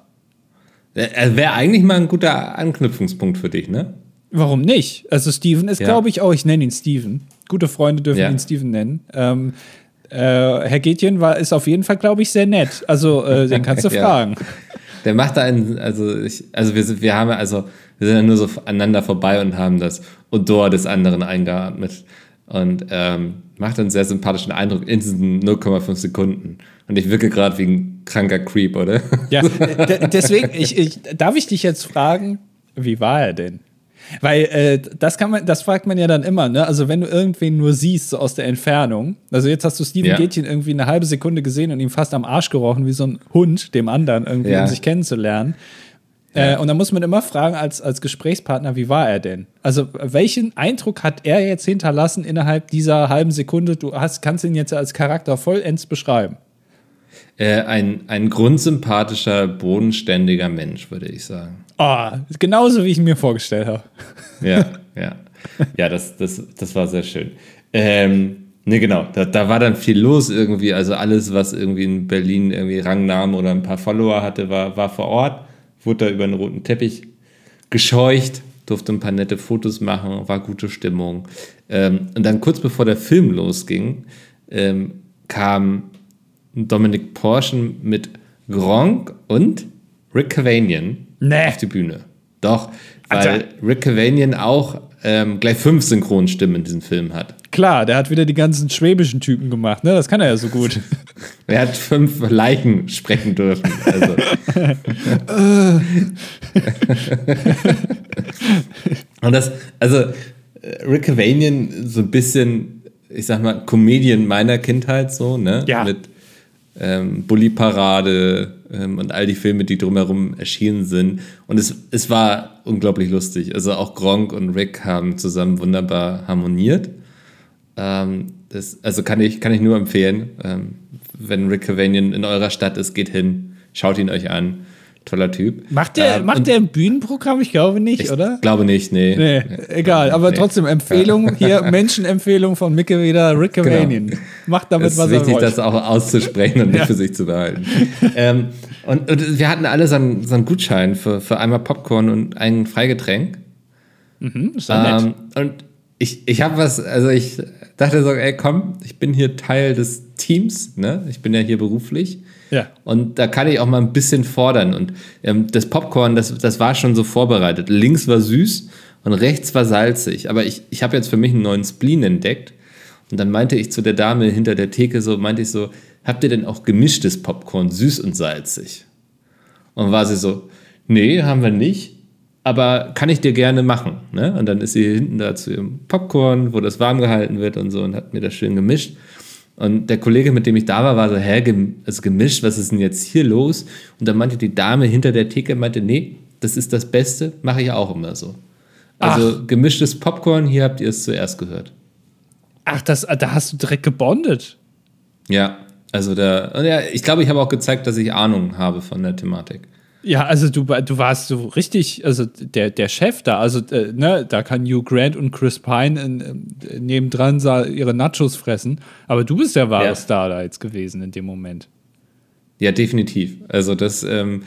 Er wäre eigentlich mal ein guter Anknüpfungspunkt für dich, ne? Warum nicht? Also Steven ist, Ja. glaube ich, auch, ich nenne ihn Steven. Gute Freunde dürfen Ja. ihn Steven nennen. Ähm, äh, Herr Gätchen war, ist auf jeden Fall, glaube ich, sehr nett. Also äh, den kannst du Ja. fragen. der macht da einen, also ich, also wir sind, wir haben also, wir sind ja nur so aneinander vorbei und haben das Odor des anderen eingeatmet. Und ähm, macht einen sehr sympathischen Eindruck in diesen 0,5 Sekunden. Und ich wirke gerade wie ein kranker Creep, oder? Ja, deswegen, ich, ich, darf ich dich jetzt fragen, wie war er denn? Weil äh, das kann man, das fragt man ja dann immer, ne? Also wenn du irgendwen nur siehst, so aus der Entfernung, also jetzt hast du Steven ja. Gätchen irgendwie eine halbe Sekunde gesehen und ihm fast am Arsch gerochen, wie so ein Hund dem anderen, irgendwie, ja. um sich kennenzulernen. Ja. Äh, und dann muss man immer fragen, als, als Gesprächspartner, wie war er denn? Also, welchen Eindruck hat er jetzt hinterlassen innerhalb dieser halben Sekunde? Du hast, kannst ihn jetzt als Charakter vollends beschreiben. Äh, ein, ein grundsympathischer, bodenständiger Mensch, würde ich sagen. Oh, genauso wie ich ihn mir vorgestellt habe. Ja, ja. Ja, das, das, das war sehr schön. Ähm, Ne, genau. Da, da war dann viel los irgendwie. Also alles, was irgendwie in Berlin irgendwie Rangnamen oder ein paar Follower hatte, war, war vor Ort wurde da über einen roten Teppich gescheucht, durfte ein paar nette Fotos machen, war gute Stimmung. Ähm, und dann kurz bevor der Film losging, ähm, kam Dominic Porschen mit Gronk und Rick Cavanian nee. auf die Bühne. Doch, weil also, Rick Cavanian auch ähm, gleich fünf Synchronstimmen in diesem Film hat. Klar, der hat wieder die ganzen schwäbischen Typen gemacht, ne? Das kann er ja so gut. er hat fünf Leichen sprechen dürfen. Also. Und das, also Rick Cavanian, so ein bisschen, ich sag mal, Comedian meiner Kindheit, so, ne? Ja. Mit ähm, Bully Parade ähm, und all die Filme, die drumherum erschienen sind. Und es, es war unglaublich lustig. Also auch Gronk und Rick haben zusammen wunderbar harmoniert. Ähm, das, also kann ich, kann ich nur empfehlen, ähm, wenn Rick Cavanian in eurer Stadt ist, geht hin, schaut ihn euch an. Toller Typ. Macht der, ähm, macht der ein Bühnenprogramm? Ich glaube nicht, ich oder? Glaube nicht, nee. nee egal, aber nee. trotzdem Empfehlung, hier Menschenempfehlung von Micke wieder, Rick. Cavanian. Genau. Macht damit, was er will. Es ist wichtig, das auch auszusprechen und nicht ja. für sich zu behalten. ähm, und, und, wir hatten alle so einen, so einen Gutschein für, für einmal Popcorn und ein Freigetränk. Mhm, ist ähm, nett. Und ich, ich habe was, also ich dachte so, ey, komm, ich bin hier Teil des Teams, ne? Ich bin ja hier beruflich. Ja. Und da kann ich auch mal ein bisschen fordern. Und ähm, das Popcorn, das, das war schon so vorbereitet. Links war süß und rechts war salzig. Aber ich, ich habe jetzt für mich einen neuen Spleen entdeckt. Und dann meinte ich zu der Dame hinter der Theke so, meinte ich so, habt ihr denn auch gemischtes Popcorn, süß und salzig? Und war sie so, nee, haben wir nicht aber kann ich dir gerne machen. Ne? Und dann ist sie hinten da zu ihrem Popcorn, wo das warm gehalten wird und so und hat mir das schön gemischt. Und der Kollege, mit dem ich da war, war so, hä, ist gemischt, was ist denn jetzt hier los? Und dann meinte die Dame hinter der Theke, meinte, nee, das ist das Beste, mache ich auch immer so. Also Ach. gemischtes Popcorn, hier habt ihr es zuerst gehört. Ach, das, da hast du direkt gebondet. Ja, also da, ja, ich glaube, ich habe auch gezeigt, dass ich Ahnung habe von der Thematik. Ja, also du, du warst so richtig, also der, der Chef da, also äh, ne, da kann Hugh Grant und Chris Pine in, in, nebendran ihre Nachos fressen, aber du bist der wahre ja. Star da jetzt gewesen in dem Moment. Ja, definitiv. Also das ähm,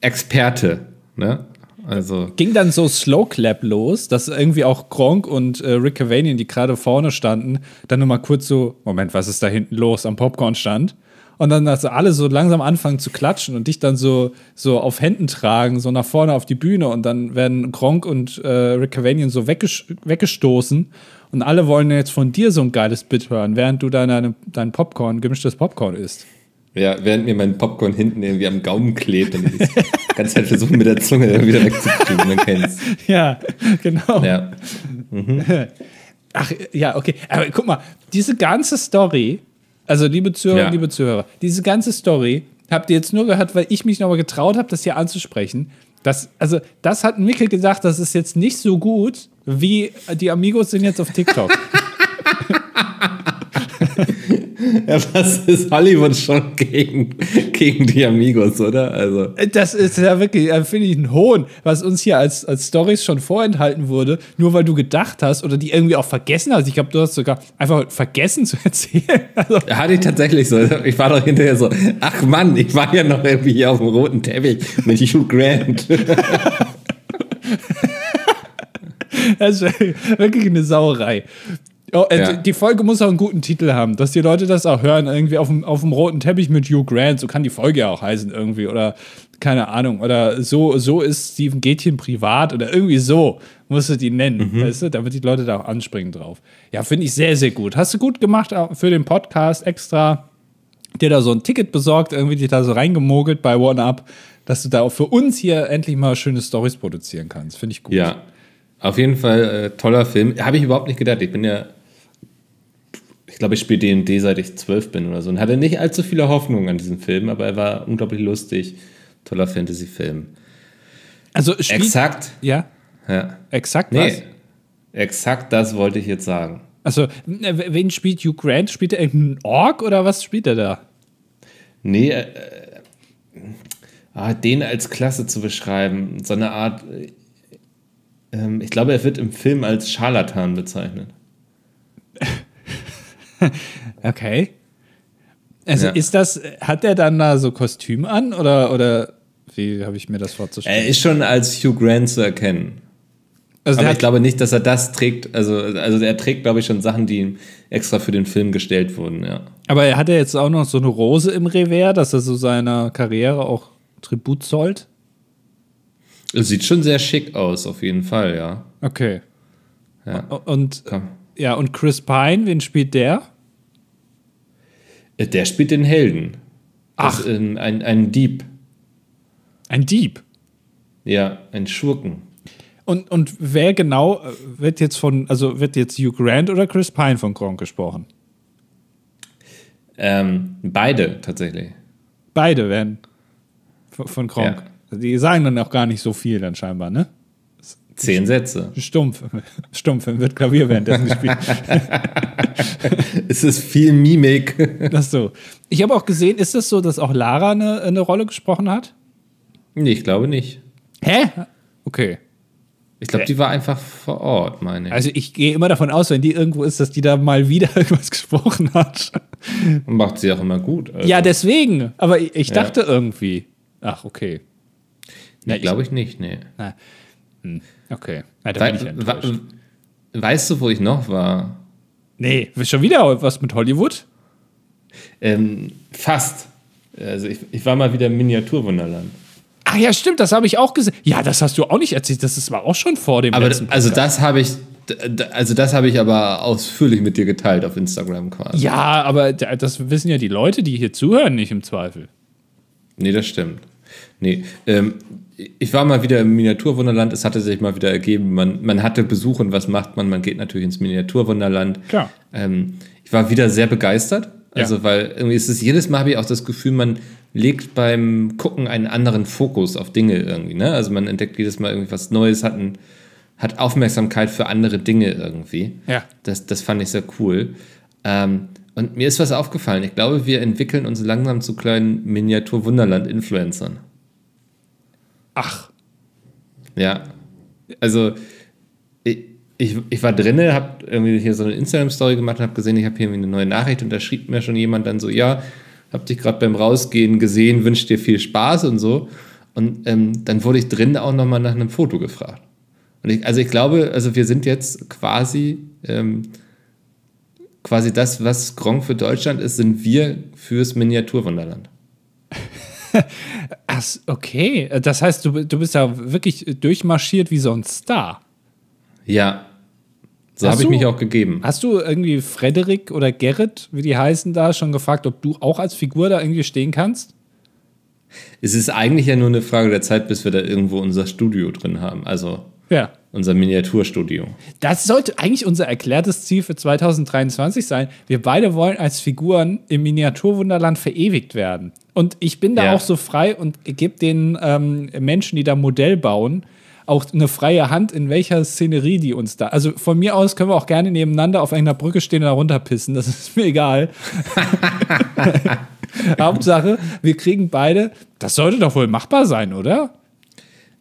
Experte, ne? Also. Ging dann so Slow Clap los, dass irgendwie auch Gronk und äh, Rick Cavanian, die gerade vorne standen, dann nochmal kurz so, Moment, was ist da hinten los am Popcorn-Stand? Und dann also alle so langsam anfangen zu klatschen und dich dann so, so auf Händen tragen, so nach vorne auf die Bühne und dann werden Gronk und äh, Rick Cavanian so weggestoßen und alle wollen jetzt von dir so ein geiles Bit hören, während du deine, dein Popcorn, gemischtes Popcorn isst. Ja, während mir mein Popcorn hinten irgendwie am Gaumen klebt und ich die ganze Zeit versuche mit der Zunge wieder wegzukriegen, man kennt's. Ja, genau. Ja. Mhm. Ach, ja, okay. Aber guck mal, diese ganze Story also, liebe Zuhörer, ja. liebe Zuhörer, diese ganze Story habt ihr jetzt nur gehört, weil ich mich nochmal getraut habe, das hier anzusprechen. Das, also, das hat Mikkel gesagt, das ist jetzt nicht so gut, wie die Amigos sind jetzt auf TikTok. Ja, was ist Hollywood schon gegen, gegen die Amigos, oder? Also. Das ist ja wirklich, äh, finde ich, ein Hohn, was uns hier als, als Stories schon vorenthalten wurde, nur weil du gedacht hast oder die irgendwie auch vergessen hast. Ich glaube, du hast sogar einfach vergessen zu erzählen. Also. Hatte ich tatsächlich so. Ich war doch hinterher so, ach Mann, ich war ja noch irgendwie hier auf dem roten Teppich mit Hugh Grant. das ist wirklich eine Sauerei. Oh, äh, Ja. Die Folge muss auch einen guten Titel haben, dass die Leute das auch hören, irgendwie auf dem, auf dem roten Teppich mit Hugh Grant, so kann die Folge ja auch heißen irgendwie oder keine Ahnung oder so, so ist Steven Gätchen privat oder irgendwie so musst du die nennen, Mhm. weißt du, damit die Leute da auch anspringen drauf. Ja, finde ich sehr, sehr gut. Hast du gut gemacht für den Podcast extra, dir da so ein Ticket besorgt, irgendwie dich da so reingemogelt bei OneUp, dass du da auch für uns hier endlich mal schöne Stories produzieren kannst. Finde ich gut. Ja, auf jeden Fall äh, toller Film. Habe ich überhaupt nicht gedacht. Ich bin ja, ich glaube, ich spiele D&D seit ich zwölf bin oder so und hatte nicht allzu viele Hoffnungen an diesen Film, aber er war unglaublich lustig. Toller Fantasy-Film. Also spielt, Exakt. Ja, Ja. exakt Nee, was? exakt das wollte ich jetzt sagen. Also, wen spielt Hugh Grant? Spielt er irgendeinen Ork oder was spielt er da? Nee, äh, äh, ah, den als Klasse zu beschreiben, so eine Art, äh, ähm, ich glaube, er wird im Film als Scharlatan bezeichnet. Okay. Also Ja. ist das, hat er dann da so Kostüm an oder, oder wie habe ich mir das vorzustellen? Er ist schon als Hugh Grant zu erkennen. also Aber ich glaube nicht, dass er das trägt. Also, also er trägt, glaube ich, schon Sachen, die ihm extra für den Film gestellt wurden, ja. aber er hat ja jetzt auch noch so eine Rose im Revers, dass er so seiner Karriere auch Tribut zollt. Es sieht schon sehr schick aus, auf jeden Fall, ja. Okay. ja. Und Komm. Ja, und Chris Pine, wen spielt der? Äh, Der spielt den Helden. Das, Ach. ähm, ein, ein Dieb. Ein Dieb. Ja, ein Schurken. Und, und wer genau äh, wird jetzt von, also wird jetzt Hugh Grant oder Chris Pine von Gronk gesprochen? Ähm, beide tatsächlich. Beide werden von, von Gronk. Die sagen dann auch gar nicht so viel dann scheinbar, ne? Zehn Sätze. Stumpf. Stumpf, wird Klavier währenddessen gespielt. Es ist viel Mimik. Ach so. Ich habe auch gesehen, ist es so, dass auch Lara eine, eine Rolle gesprochen hat? nee, ich glaube nicht. Hä? Okay. Ich glaube, die war einfach vor Ort, meine ich. Also ich gehe immer davon aus, wenn die irgendwo ist, dass die da mal wieder irgendwas gesprochen hat. Und macht sie auch immer gut. Also, Ja, deswegen. Aber ich, ich Ja. dachte irgendwie. Ach, okay. nee, glaube ich nicht, nee. Na, okay. Na, da bin ich enttäuscht. weißt du, wo ich noch war? Nee, schon wieder was mit Hollywood? Ähm, fast. Also ich, ich war mal wieder im Miniaturwunderland. Ach ja, stimmt, das habe ich auch gesehen. Ja, das hast du auch nicht erzählt. Das ist- war auch schon vor dem Aber letzten also Podcast. das habe ich, also das habe ich aber ausführlich mit dir geteilt auf Instagram quasi. Ja, aber da- das wissen ja die Leute, die hier zuhören, nicht im Zweifel. Nee, das stimmt. Nee, ähm, ich war mal wieder im Miniaturwunderland. Es hatte sich mal wieder ergeben, man, man hatte Besuch und was macht man? Man geht natürlich ins Miniaturwunderland. Klar. Ähm, ich war wieder sehr begeistert. Also, Ja. weil irgendwie ist es jedes Mal habe ich auch das Gefühl, man legt beim Gucken einen anderen Fokus auf Dinge irgendwie. Ne? Also man entdeckt jedes Mal irgendwie was Neues, hat, ein, hat Aufmerksamkeit für andere Dinge irgendwie. Ja. Das, das fand ich sehr cool. Ähm, und mir ist was aufgefallen. Ich glaube, wir entwickeln uns langsam zu kleinen Miniatur-Wunderland-Influencern. Ach, Ja. Also, ich, ich, ich war drinne, habe irgendwie hier so eine Instagram-Story gemacht und habe gesehen, ich habe hier eine neue Nachricht und da schrieb mir schon jemand dann so: Ja, hab dich gerade beim Rausgehen gesehen, wünsche dir viel Spaß und so. Und ähm, dann wurde ich drin auch nochmal nach einem Foto gefragt. Und ich, also, ich glaube, also wir sind jetzt quasi. Ähm, Quasi das, was Gronk für Deutschland ist, sind wir fürs Miniaturwunderland. ach, okay. Das heißt, du, du bist ja wirklich durchmarschiert wie so ein Star. Ja, so habe ich mich auch gegeben. Hast du irgendwie Frederik oder Gerrit, wie die heißen da, schon gefragt, ob du auch als Figur da irgendwie stehen kannst? Es ist eigentlich ja nur eine Frage der Zeit, bis wir da irgendwo unser Studio drin haben. Also Ja. Unser Miniaturstudio. Das sollte eigentlich unser erklärtes Ziel für 2023 sein. Wir beide wollen als Figuren im Miniaturwunderland verewigt werden. Und ich bin da Ja. auch so frei und gebe den ähm, Menschen, die da Modell bauen, auch eine freie Hand, in welcher Szenerie die uns da. Also von mir aus können wir auch gerne nebeneinander auf einer Brücke stehen und da runterpissen. Das ist mir egal. Hauptsache, wir kriegen beide. Das sollte doch wohl machbar sein, oder?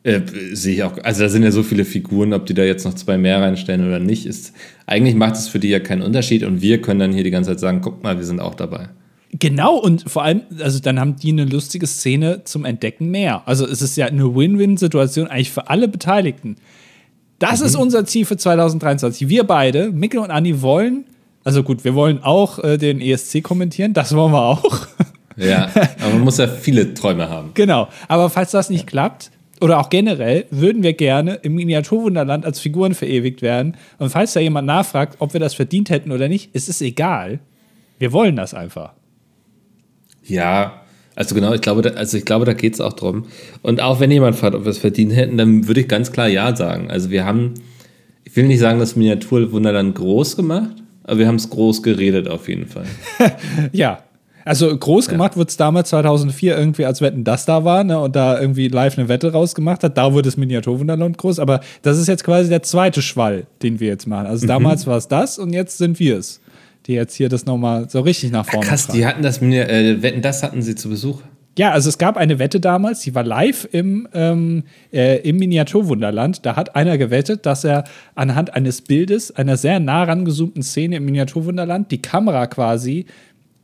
Äh, sehe ich auch. Also da sind ja so viele Figuren, ob die da jetzt noch zwei mehr reinstellen oder nicht, ist eigentlich macht es für die ja keinen Unterschied und wir können dann hier die ganze Zeit sagen, guck mal, wir sind auch dabei. Genau, und vor allem, also dann haben die eine lustige Szene zum Entdecken mehr. Also es ist ja eine Win-Win-Situation eigentlich für alle Beteiligten. Das ist unser Ziel für 2023. Wir beide, Mikkel und Andi, wollen, also gut, wir wollen auch äh, den ESC kommentieren, das wollen wir auch. Ja, aber man muss ja viele Träume haben. Genau. Aber falls das nicht klappt, oder auch generell, würden wir gerne im Miniaturwunderland als Figuren verewigt werden. Und falls da jemand nachfragt, ob wir das verdient hätten oder nicht, ist es egal. Wir wollen das einfach. Ja, also genau, ich glaube, da, also ich glaube, da geht es auch drum. Und auch wenn jemand fragt, ob wir es verdient hätten, dann würde ich ganz klar Ja sagen. Also wir haben, ich will nicht sagen, das Miniaturwunderland groß gemacht, aber wir haben es groß geredet auf jeden Fall. ja, also groß gemacht ja. wurde es damals 2004 irgendwie, als Wetten das da war ne, und da irgendwie live eine Wette rausgemacht hat. Da wurde das Miniaturwunderland groß. Aber das ist jetzt quasi der zweite Schwall, den wir jetzt machen. Also mhm. damals war es das und jetzt sind wir es, die jetzt hier das nochmal so richtig nach vorne Ach, Krass, tragen. die hatten das, äh, Wetten das hatten sie zu Besuch. Ja, also es gab eine Wette damals, die war live im, ähm, äh, im Miniaturwunderland. Da hat einer gewettet, dass er anhand eines Bildes, einer sehr nah rangezoomten Szene im Miniaturwunderland, die Kamera quasi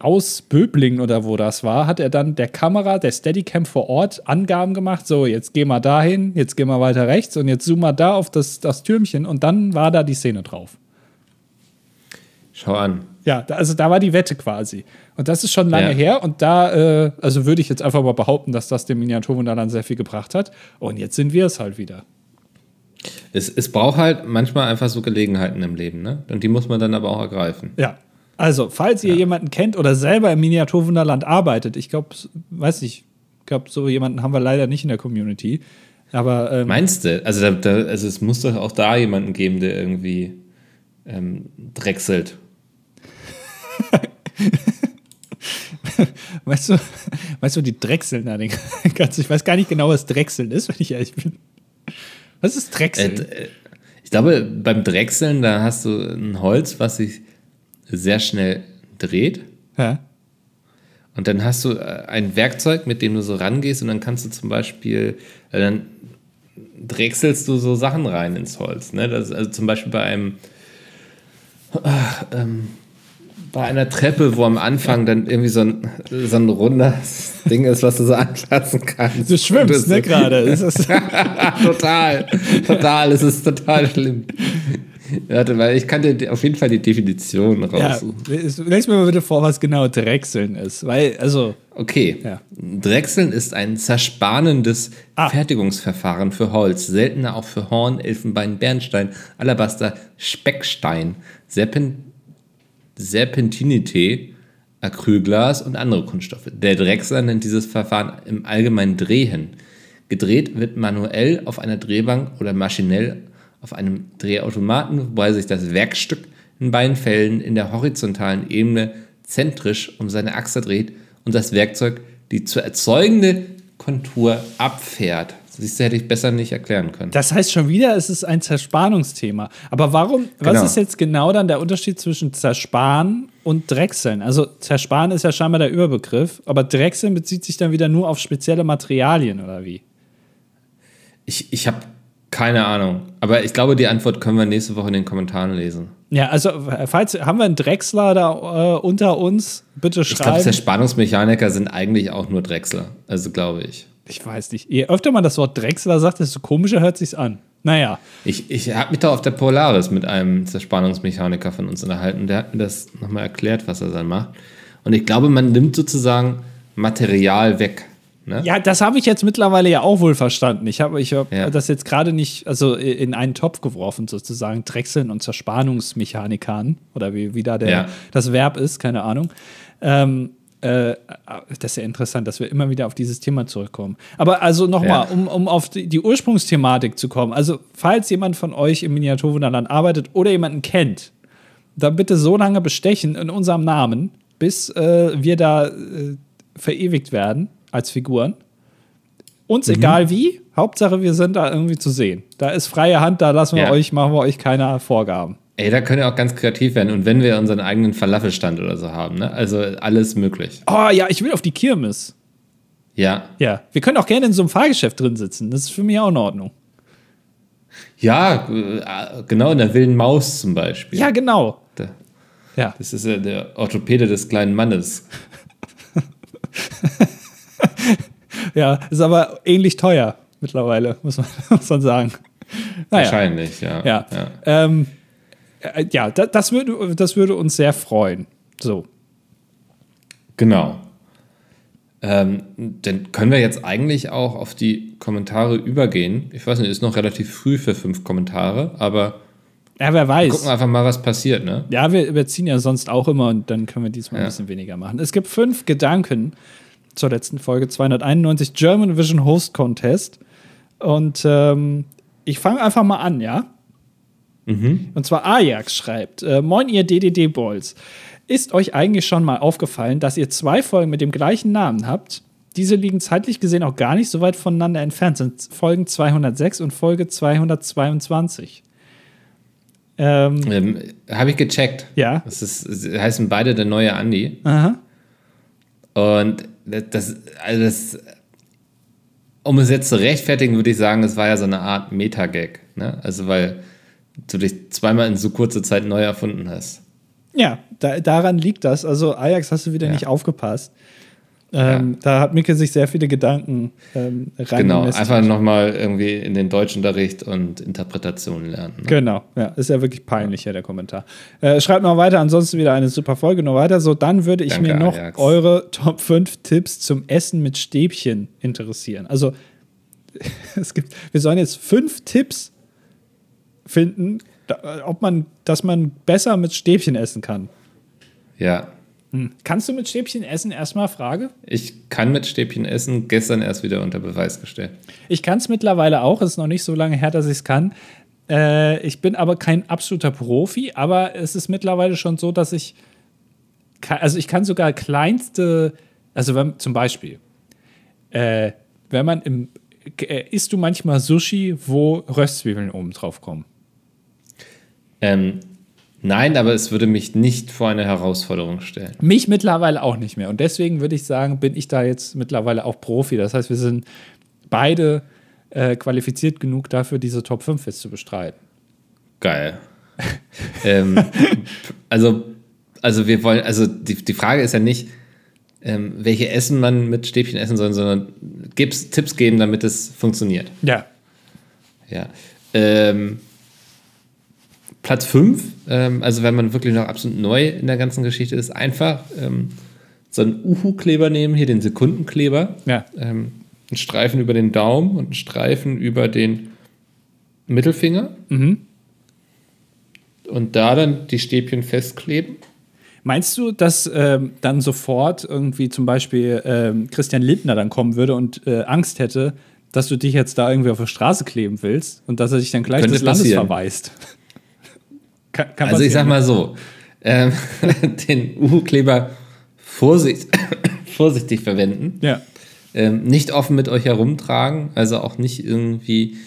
aus Böblingen oder wo das war, hat er dann der Kamera, der Steadicam vor Ort Angaben gemacht. So, jetzt geh mal dahin, jetzt geh mal weiter rechts und jetzt zoom mal da auf das, das Türmchen und dann war da die Szene drauf. Schau an. Ja, also da war die Wette quasi. Und das ist schon lange ja. her und da, äh, also würde ich jetzt einfach mal behaupten, dass das dem Miniaturwunderland sehr viel gebracht hat. Und jetzt sind wir es halt wieder. Es, es braucht halt manchmal einfach so Gelegenheiten im Leben, ne? Und die muss man dann aber auch ergreifen. Ja, also, falls ihr ja. jemanden kennt oder selber im Miniaturwunderland arbeitet, ich glaube, weiß nicht, ich glaube, so jemanden haben wir leider nicht in der Community. Aber, ähm, Meinst du? Also, da, da, also, es muss doch auch da jemanden geben, der irgendwie ähm, drechselt. weißt du, weißt du, die Drechseln da, ich weiß gar nicht genau, was Drechseln ist, wenn ich ehrlich bin. Was ist Drechseln? Äh, ich glaube, beim Drechseln, da hast du ein Holz, was sich sehr schnell dreht. Ja. Und dann hast du äh, ein Werkzeug, mit dem du so rangehst und dann kannst du zum Beispiel, äh, dann drechselst du so Sachen rein ins Holz. Ne? Das, also zum Beispiel bei einem, äh, ähm, bei einer Treppe, wo am Anfang dann irgendwie so ein, so ein rundes Ding ist, was du so anlassen kannst. Du schwimmst, ne, gerade. total, total, es ist total schlimm. Warte mal, ich kann dir auf jeden Fall die Definition raussuchen. Ja, lies mir mal bitte vor, was genau Drechseln ist. Weil, also. Okay. Ja. Drechseln ist ein zerspanendes ah. Fertigungsverfahren für Holz, seltener auch für Horn, Elfenbein, Bernstein, Alabaster, Speckstein, Serpent Serpentinite, Acrylglas und andere Kunststoffe. Der Drechsler nennt dieses Verfahren im Allgemeinen Drehen. Gedreht wird manuell auf einer Drehbank oder maschinell auf einem Drehautomaten, wobei sich das Werkstück in beiden Fällen in der horizontalen Ebene zentrisch um seine Achse dreht und das Werkzeug die zu erzeugende Kontur abfährt. Siehst du, hätte ich besser nicht erklären können. Das heißt schon wieder, es ist ein Zerspannungsthema. Aber warum, genau. was ist jetzt genau dann der Unterschied zwischen Zersparen und Drechseln? Also Zersparen ist ja scheinbar der Überbegriff, aber Drechseln bezieht sich dann wieder nur auf spezielle Materialien oder wie? Ich, ich habe keine Ahnung. Aber ich glaube, die Antwort können wir nächste Woche in den Kommentaren lesen. Ja, also falls haben wir einen Drechsler da äh, unter uns, bitte schreiben. Ich glaube, Zerspannungsmechaniker sind eigentlich auch nur Drechsler. Also glaube ich. Ich weiß nicht. Je öfter man das Wort Drechsler sagt, desto komischer hört sich's an. Naja. Ich, ich habe mich da auf der Polaris mit einem Zerspannungsmechaniker von uns unterhalten. Der hat mir das nochmal erklärt, was er dann macht. Und ich glaube, man nimmt sozusagen Material weg. Ne? Ja, das habe ich jetzt mittlerweile ja auch wohl verstanden. Ich habe ich hab ja. das jetzt gerade nicht also in einen Topf geworfen, sozusagen Drechseln und Zerspannungsmechanikern oder wie, wie da der, ja. das Verb ist, keine Ahnung. Ähm, äh, das ist ja interessant, dass wir immer wieder auf dieses Thema zurückkommen. Aber also nochmal, ja. um, um auf die, die, Ursprungsthematik zu kommen. Also, falls jemand von euch im Miniaturwunderland arbeitet oder jemanden kennt, dann bitte so lange bestechen in unserem Namen, bis äh, wir da äh, verewigt werden als Figuren. Uns mhm. egal wie, Hauptsache wir sind da irgendwie zu sehen. Da ist freie Hand, da lassen wir ja. euch, machen wir euch keine Vorgaben. Ey, da können wir auch ganz kreativ werden. Und wenn wir unseren eigenen Falafelstand oder so haben, ne? Also alles möglich. Oh ja, ich will auf die Kirmes. Ja. Ja. Wir können auch gerne in so einem Fahrgeschäft drin sitzen. Das ist für mich auch in Ordnung. Ja, äh, genau, in der wilden Maus zum Beispiel. Ja, genau. Da, ja. Das ist ja der Orthopäde des kleinen Mannes. ja, ist aber ähnlich teuer mittlerweile, muss man, muss man sagen. Naja. Wahrscheinlich, ja. Ja, Ähm, äh, ja da, das, würde, das würde uns sehr freuen. So. Genau. Ähm, dann können wir jetzt eigentlich auch auf die Kommentare übergehen. Ich weiß nicht, ist noch relativ früh für fünf Kommentare, aber Ja, wer weiß. gucken einfach mal, was passiert, ne? Ja, wir, wir ziehen ja sonst auch immer und dann können wir diesmal ein Ja. bisschen weniger machen. Es gibt fünf Gedanken zur letzten Folge 291 German Vision Host Contest. Und ähm, ich fange einfach mal an, ja? Und zwar Ajax schreibt: äh, Moin, ihr DDD-Boys. Ist euch eigentlich schon mal aufgefallen, dass ihr zwei Folgen mit dem gleichen Namen habt? Diese liegen zeitlich gesehen auch gar nicht so weit voneinander entfernt, sind Folgen 206 und Folge 222. Ähm, Ähm, Habe ich gecheckt. ja. Das ist, sie heißen beide der neue Andi. Aha. Und das, also das, um es jetzt zu rechtfertigen, würde ich sagen, es war ja so eine Art Meta-Gag. Ne? Also, weil du dich zweimal in so kurzer Zeit neu erfunden hast. Ja, da, daran liegt das. Also Ajax hast du wieder Ja. nicht aufgepasst. Ähm, Da hat Micke sich sehr viele Gedanken ähm, rein Genau, einfach nochmal irgendwie in den Deutschunterricht und Interpretationen lernen. Ne? Genau, ja, ist ja wirklich peinlich hier der Kommentar. Äh, schreibt noch weiter, ansonsten wieder eine super Folge, noch weiter. So, dann würde ich Danke, mir noch Ajax. eure Top 5 Tipps zum Essen mit Stäbchen interessieren. Also, es gibt, wir sollen jetzt fünf Tipps finden, ob man, dass man besser mit Stäbchen essen kann. Ja, Kannst du mit Stäbchen essen? Erstmal Frage. ich kann mit Stäbchen essen, gestern erst wieder unter Beweis gestellt. Ich kann es mittlerweile auch. Es ist noch nicht so lange her, dass ich es kann. Äh, ich bin aber kein absoluter Profi, aber es ist mittlerweile schon so, dass ich. Also, ich kann sogar kleinste. Also, wenn, zum Beispiel, äh, wenn man im. Äh, isst du manchmal Sushi, wo Röstzwiebeln oben drauf kommen? Ähm, nein, aber es würde mich nicht vor eine Herausforderung stellen. Mich mittlerweile auch nicht mehr. Und deswegen würde ich sagen, bin ich da jetzt mittlerweile auch Profi. Das heißt, wir sind beide äh, qualifiziert genug dafür, diese Top 5 jetzt zu bestreiten. Geil. ähm, also, also wir wollen, also die, die Frage ist ja nicht, ähm, welche Essen man mit Stäbchen essen soll, sondern gibt's Tipps geben, damit es funktioniert. Ja. Ja. Ähm, Platz 5, ähm, also wenn man wirklich noch absolut neu in der ganzen Geschichte ist, einfach ähm, so einen Uhu-Kleber nehmen, hier den Sekundenkleber, Ja. ähm, einen Streifen über den Daumen und einen Streifen über den Mittelfinger und da dann die Stäbchen festkleben. Meinst du, dass ähm, dann sofort irgendwie zum Beispiel ähm, Christian Lindner dann kommen würde und äh, Angst hätte, dass du dich jetzt da irgendwie auf der Straße kleben willst und dass er dich dann gleich Könnte des Landes passieren. verweist? Kann, kann Also ich sag mal so, ähm, den Uhu-Kleber vorsicht, vorsichtig verwenden. Ja. Ähm, nicht offen mit euch herumtragen, also auch nicht irgendwie,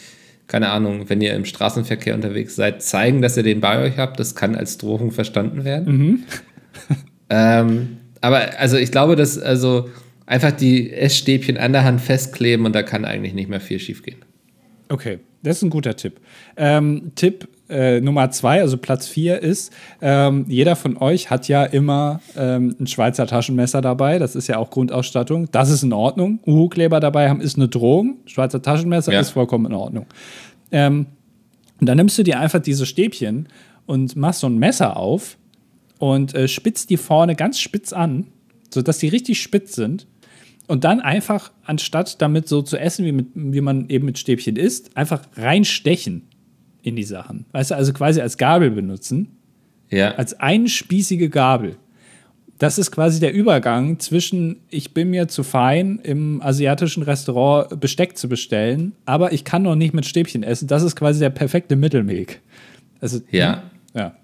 keine Ahnung, wenn ihr im Straßenverkehr unterwegs seid, zeigen, dass ihr den bei euch habt. Das kann als Drohung verstanden werden. ähm, aber also ich glaube, dass also einfach die Essstäbchen an der Hand festkleben und da kann eigentlich nicht mehr viel schief gehen. Okay, das ist ein guter Tipp. Ähm, Tipp äh, Nummer zwei, also Platz vier ist, ähm, jeder von euch hat ja immer ähm, ein Schweizer Taschenmesser dabei. Das ist ja auch Grundausstattung. Das ist in Ordnung. Uhu-Kleber dabei haben ist eine Drohung. Schweizer Taschenmesser Ja. ist vollkommen in Ordnung. Ähm, und dann nimmst du dir einfach diese Stäbchen und machst so ein Messer auf und äh, spitzt die vorne ganz spitz an, sodass die richtig spitz sind. Und dann einfach, anstatt damit so zu essen, wie, mit, wie man eben mit Stäbchen isst, einfach reinstechen in die Sachen. Weißt du, also quasi als Gabel benutzen, Ja, als einspießige Gabel. Das ist quasi der Übergang zwischen, ich bin mir zu fein, im asiatischen Restaurant Besteck zu bestellen, aber ich kann noch nicht mit Stäbchen essen. Das ist quasi der perfekte Mittelweg. Also, ja. ja.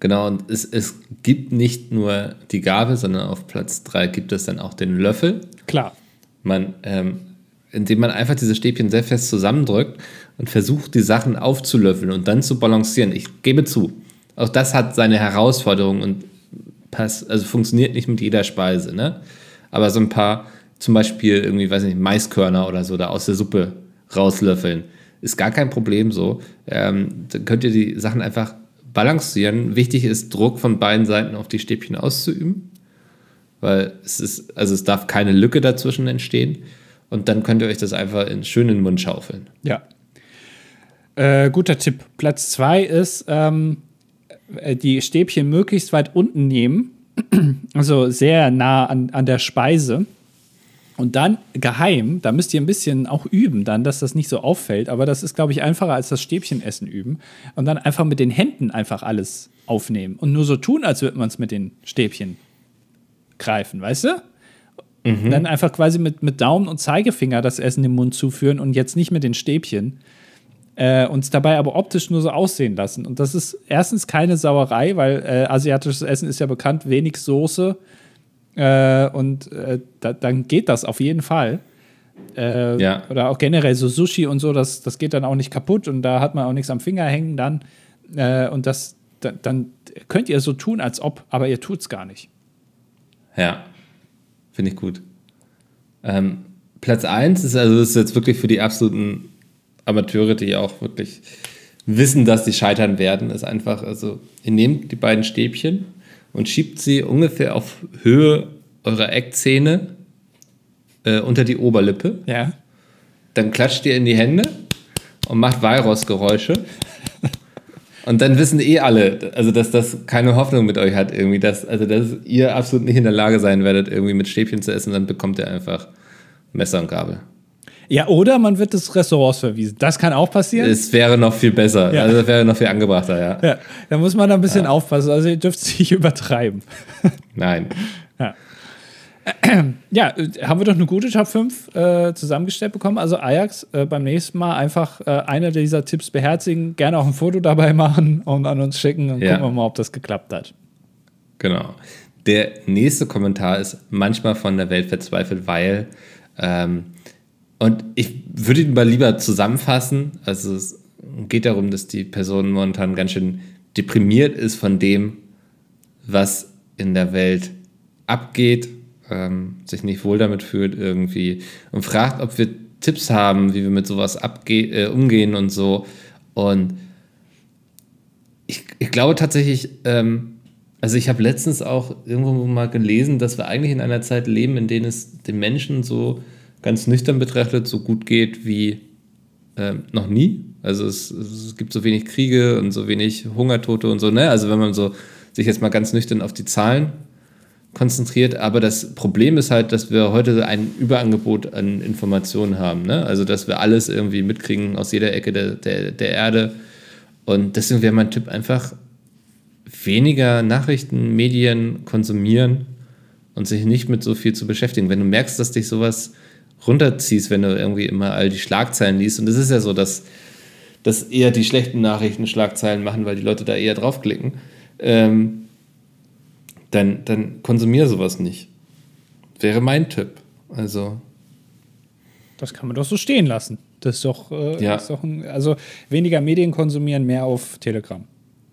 Genau, und es, es gibt nicht nur die Gabel, sondern auf Platz 3 gibt es dann auch den Löffel. Klar. Man, ähm, indem man einfach diese Stäbchen sehr fest zusammendrückt und versucht, die Sachen aufzulöffeln und dann zu balancieren. Ich gebe zu, auch das hat seine Herausforderungen und passt, also funktioniert nicht mit jeder Speise, ne? Aber so ein paar, zum Beispiel irgendwie, weiß nicht, Maiskörner oder so da aus der Suppe rauslöffeln, ist gar kein Problem so. Ähm, dann könnt ihr die Sachen einfach balancieren. Wichtig ist, Druck von beiden Seiten auf die Stäbchen auszuüben weil es ist, also es darf keine Lücke dazwischen entstehen und dann könnt ihr euch das einfach in schönen Mund schaufeln. Ja. Äh, guter Tipp. Platz zwei ist, ähm, äh, die Stäbchen möglichst weit unten nehmen, also sehr nah an, an der Speise. Und dann geheim, da müsst ihr ein bisschen auch üben, dann, dass das nicht so auffällt. Aber das ist, glaube ich, einfacher als das Stäbchenessen üben. Und dann einfach mit den Händen einfach alles aufnehmen. Und nur so tun, als würde man es mit den Stäbchen greifen, weißt du? Mhm. Dann einfach quasi mit, mit Daumen und Zeigefinger das Essen im Mund zuführen und jetzt nicht mit den Stäbchen. Äh, uns dabei aber optisch nur so aussehen lassen. Und das ist erstens keine Sauerei, weil äh, asiatisches Essen ist ja bekannt, wenig Soße. Äh, und äh, da, dann geht das auf jeden Fall. Äh, ja. Oder auch generell so Sushi und so, das, das geht dann auch nicht kaputt und da hat man auch nichts am Finger hängen dann. Äh, und das, da, dann könnt ihr so tun, als ob, aber ihr tut es gar nicht. Ja, finde ich gut. Ähm, Platz 1 ist also ist jetzt wirklich für die absoluten Amateure, die auch wirklich wissen, dass sie scheitern werden, ist einfach, also ihr nehmt die beiden Stäbchen und schiebt sie ungefähr auf Höhe eurer Eckzähne äh, unter die Oberlippe. Ja. Dann klatscht ihr in die Hände und macht Walrossgeräusche. Und dann wissen eh alle, also dass das keine Hoffnung mit euch hat, irgendwie, dass, also dass ihr absolut nicht in der Lage sein werdet, irgendwie mit Stäbchen zu essen, dann bekommt ihr einfach Messer und Gabel. Ja, oder man wird des Restaurants verwiesen. Das kann auch passieren. Es wäre noch viel besser. Ja. Also es wäre noch viel angebrachter, ja. ja. Da muss man ein bisschen ja. aufpassen. Also ihr dürft es nicht übertreiben. Nein. Ja. ja, haben wir doch eine gute Top 5 äh, zusammengestellt bekommen. Also Ajax äh, beim nächsten Mal einfach äh, einer dieser Tipps beherzigen, gerne auch ein Foto dabei machen und an uns schicken und ja. gucken wir mal, ob das geklappt hat. Genau. Der nächste Kommentar ist manchmal von der Welt verzweifelt, weil ähm, und ich würde ihn mal lieber zusammenfassen. Also es geht darum, dass die Person momentan ganz schön deprimiert ist von dem, was in der Welt abgeht, ähm, sich nicht wohl damit fühlt irgendwie und fragt, ob wir Tipps haben, wie wir mit sowas äh, umgehen und so. Und ich, ich glaube tatsächlich, ähm, also ich habe letztens auch irgendwo mal gelesen, dass wir eigentlich in einer Zeit leben, in der es den Menschen so ganz nüchtern betrachtet so gut geht wie äh, noch nie. Also es, es, gibt so wenig Kriege und so wenig Hungertote und so, ne? Also wenn man so sich jetzt mal ganz nüchtern auf die Zahlen konzentriert, aber das Problem ist halt, dass wir heute ein Überangebot an Informationen haben, ne? Also dass wir alles irgendwie mitkriegen aus jeder Ecke der, der, der Erde. Und deswegen wäre mein Tipp einfach weniger Nachrichten, Medien konsumieren und sich nicht mit so viel zu beschäftigen. Wenn du merkst, dass dich sowas runterziehst, wenn du irgendwie immer all die Schlagzeilen liest. Und es ist ja so, dass, dass eher die schlechten Nachrichten Schlagzeilen machen, weil die Leute da eher draufklicken. Ähm, dann, dann konsumier sowas nicht. Wäre mein Tipp. Also. Das kann man doch so stehen lassen. Das ist doch, äh, ja. ist doch ein, also weniger Medien konsumieren, mehr auf Telegram.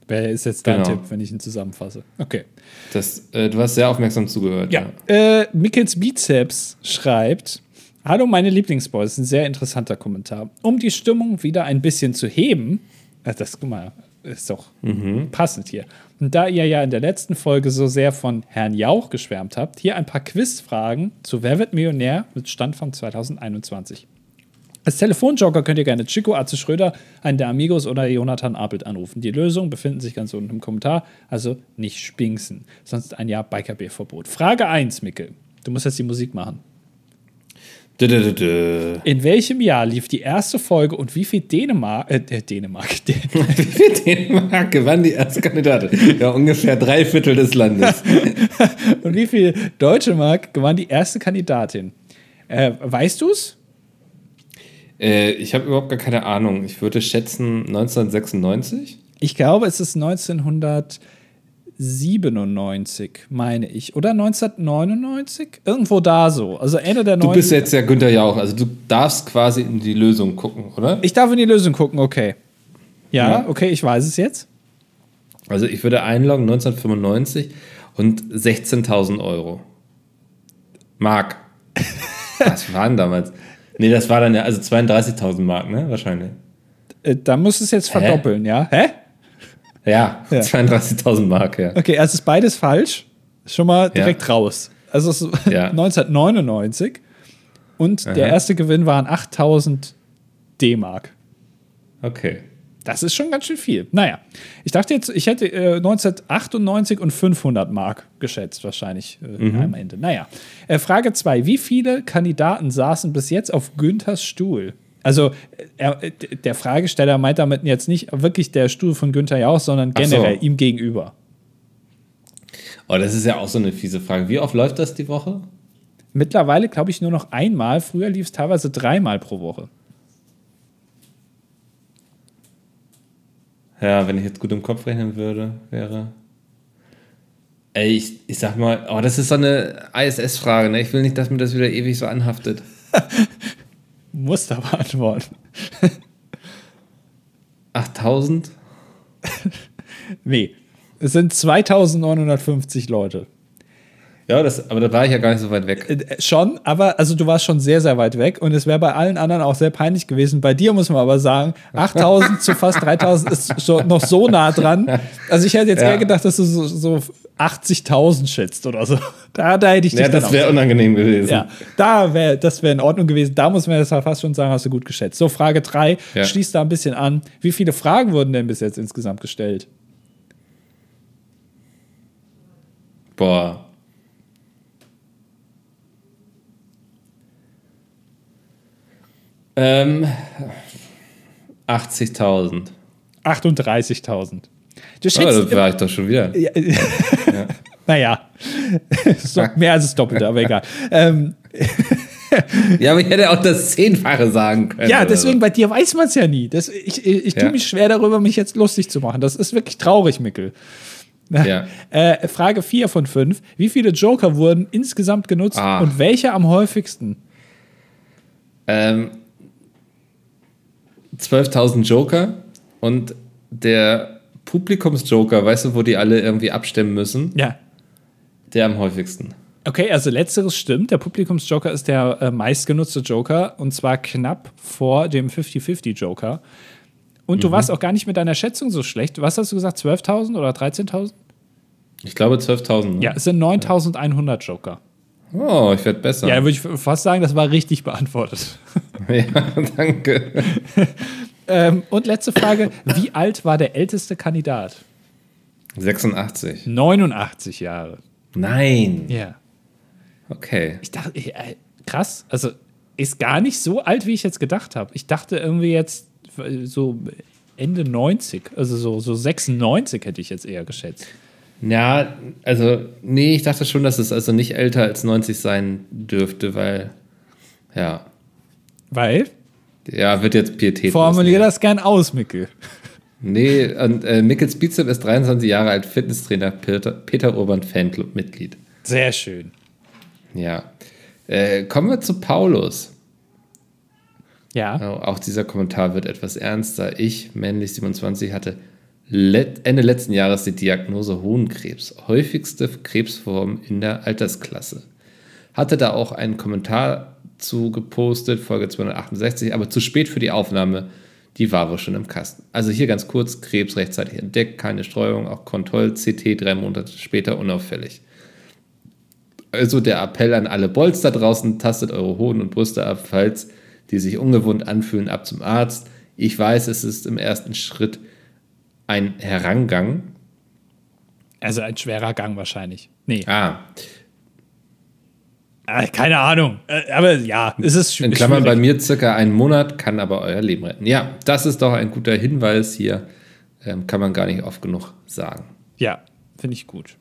Wer ist jetzt dein genau. Tipp, wenn ich ihn zusammenfasse? Okay. Das, äh, du hast sehr aufmerksam zugehört. Ja. ja. Äh, Mickels Bizeps schreibt: Hallo, meine Lieblingsboys. Ein sehr interessanter Kommentar. Um die Stimmung wieder ein bisschen zu heben, äh, das, guck mal, ist doch mhm. passend hier. Und da ihr ja in der letzten Folge so sehr von Herrn Jauch geschwärmt habt, hier ein paar Quizfragen zu Wer wird Millionär mit Stand von 2021. Als Telefonjoker könnt ihr gerne Chico Atze Schröder, einen der Amigos oder Jonathan Apelt anrufen. Die Lösungen befinden sich ganz unten im Kommentar, also nicht spinksen. Sonst ein Jahr Bikerbier-Verbot. Frage 1, Mickel. Du musst jetzt die Musik machen. In welchem Jahr lief die erste Folge und wie viel Dänemark, äh, Dänemark, wie viel Dänemark gewann die erste Kandidatin? Ja, ungefähr drei Viertel des Landes. und wie viel Deutsche Mark gewann die erste Kandidatin? Äh, weißt du's? Äh, ich habe überhaupt gar keine Ahnung. Ich würde schätzen 1996. Ich glaube, es ist 1900. 97, meine ich. Oder 1999? Irgendwo da so. Also Ende der 90er. Du bist jetzt ja Günther Jauch. Also du darfst quasi in die Lösung gucken, oder? Ich darf in die Lösung gucken, okay. Ja, ja. okay, ich weiß es jetzt. Also ich würde einloggen 1995 und 16.000 Euro. Mark. Was waren damals? Nee, das war dann ja, also 32.000 Mark, ne? Wahrscheinlich. Äh, da muss es jetzt verdoppeln, Hä? ja? Hä? Ja, ja. 32.000 Mark, ja. Okay, also ist beides falsch. Schon mal direkt ja. raus. Also es ist ja. 1999 und Aha. der erste Gewinn waren 8000 D-Mark. Okay. Das ist schon ganz schön viel. Naja, ich dachte jetzt, ich hätte äh, 1998 und 500 Mark geschätzt, wahrscheinlich äh, mhm. am Ende. Naja, äh, Frage 2. Wie viele Kandidaten saßen bis jetzt auf Günthers Stuhl? Also, er, der Fragesteller meint damit jetzt nicht wirklich der Stuhl von Günther Jauch, sondern generell so. ihm gegenüber. Oh, das ist ja auch so eine fiese Frage. Wie oft läuft das die Woche? Mittlerweile glaube ich nur noch einmal. Früher lief es teilweise dreimal pro Woche. Ja, wenn ich jetzt gut im Kopf rechnen würde, wäre. Ey, ich, ich sag mal, oh, das ist so eine ISS-Frage, ne? Ich will nicht, dass mir das wieder ewig so anhaftet. Musst aber antworten. 8000? nee. Es sind 2950 Leute. Ja, das, aber da war ich ja gar nicht so weit weg. Äh, schon, aber also du warst schon sehr, sehr weit weg und es wäre bei allen anderen auch sehr peinlich gewesen. Bei dir muss man aber sagen, 8000 zu fast 3000 ist schon noch so nah dran. Also ich hätte jetzt ja. eher gedacht, dass du so, so 80.000 schätzt oder so. Da, da hätte ich Ja, das wäre unangenehm gewesen. Ja, da wäre das wäre in Ordnung gewesen. Da muss man jetzt fast schon sagen, hast du gut geschätzt. So, Frage 3 ja. schließt da ein bisschen an. Wie viele Fragen wurden denn bis jetzt insgesamt gestellt? Boah, Ähm, 80.000. 38.000. Du schätzt, oh, da war ich doch schon wieder. Ja. ja. Naja, mehr als das Doppelte, aber egal. Ähm. ja, aber ich hätte auch das Zehnfache sagen können. Ja, deswegen bei dir weiß man es ja nie. Das, ich ich, ich tue ja. mich schwer darüber, mich jetzt lustig zu machen. Das ist wirklich traurig, Mickel. Ja. Äh, Frage 4 von 5. Wie viele Joker wurden insgesamt genutzt ah. und welche am häufigsten? Ähm, 12.000 Joker und der Publikumsjoker, weißt du, wo die alle irgendwie abstimmen müssen? Ja. Der am häufigsten. Okay, also letzteres stimmt. Der Publikumsjoker ist der äh, meistgenutzte Joker und zwar knapp vor dem 50-50 Joker. Und du mhm. warst auch gar nicht mit deiner Schätzung so schlecht. Was hast du gesagt? 12.000 oder 13.000? Ich glaube 12.000. Ne? Ja, es sind 9.100 Joker. Oh, ich werde besser. Ja, würde ich fast sagen, das war richtig beantwortet. ja, danke. ähm, und letzte Frage: Wie alt war der älteste Kandidat? 86. 89 Jahre. Nein. Ja. Okay. Ich dachte, äh, krass, also ist gar nicht so alt, wie ich jetzt gedacht habe. Ich dachte irgendwie jetzt so Ende 90, also so, so 96 hätte ich jetzt eher geschätzt. Ja, also, nee, ich dachte schon, dass es also nicht älter als 90 sein dürfte, weil, ja. Weil? Ja, wird jetzt Pietät. Formulier das gern aus, Mickel. Nee, und äh, Mickels Bizep ist 23 Jahre alt, Fitnesstrainer, Peter, Peter Urban Fanclub-Mitglied. Sehr schön. Ja. Äh, kommen wir zu Paulus. Ja. Auch dieser Kommentar wird etwas ernster. Ich, männlich 27, hatte Ende letzten Jahres die Diagnose Hohenkrebs, häufigste Krebsform in der Altersklasse. Hatte da auch einen Kommentar zu gepostet, Folge 268, aber zu spät für die Aufnahme, die war wohl schon im Kasten. Also hier ganz kurz, Krebs rechtzeitig entdeckt, keine Streuung, auch Kontroll, CT drei Monate später unauffällig. Also der Appell an alle Bolz da draußen, tastet eure Hoden und Brüste ab, falls die sich ungewohnt anfühlen, ab zum Arzt. Ich weiß, es ist im ersten Schritt ein Herangang. Also ein schwerer Gang wahrscheinlich. Nee. Ah. Ah keine Ahnung. Äh, aber ja, es ist schwierig. In Klammern bei mir circa einen Monat, kann aber euer Leben retten. Ja, das ist doch ein guter Hinweis hier. Ähm, kann man gar nicht oft genug sagen. Ja, finde ich gut.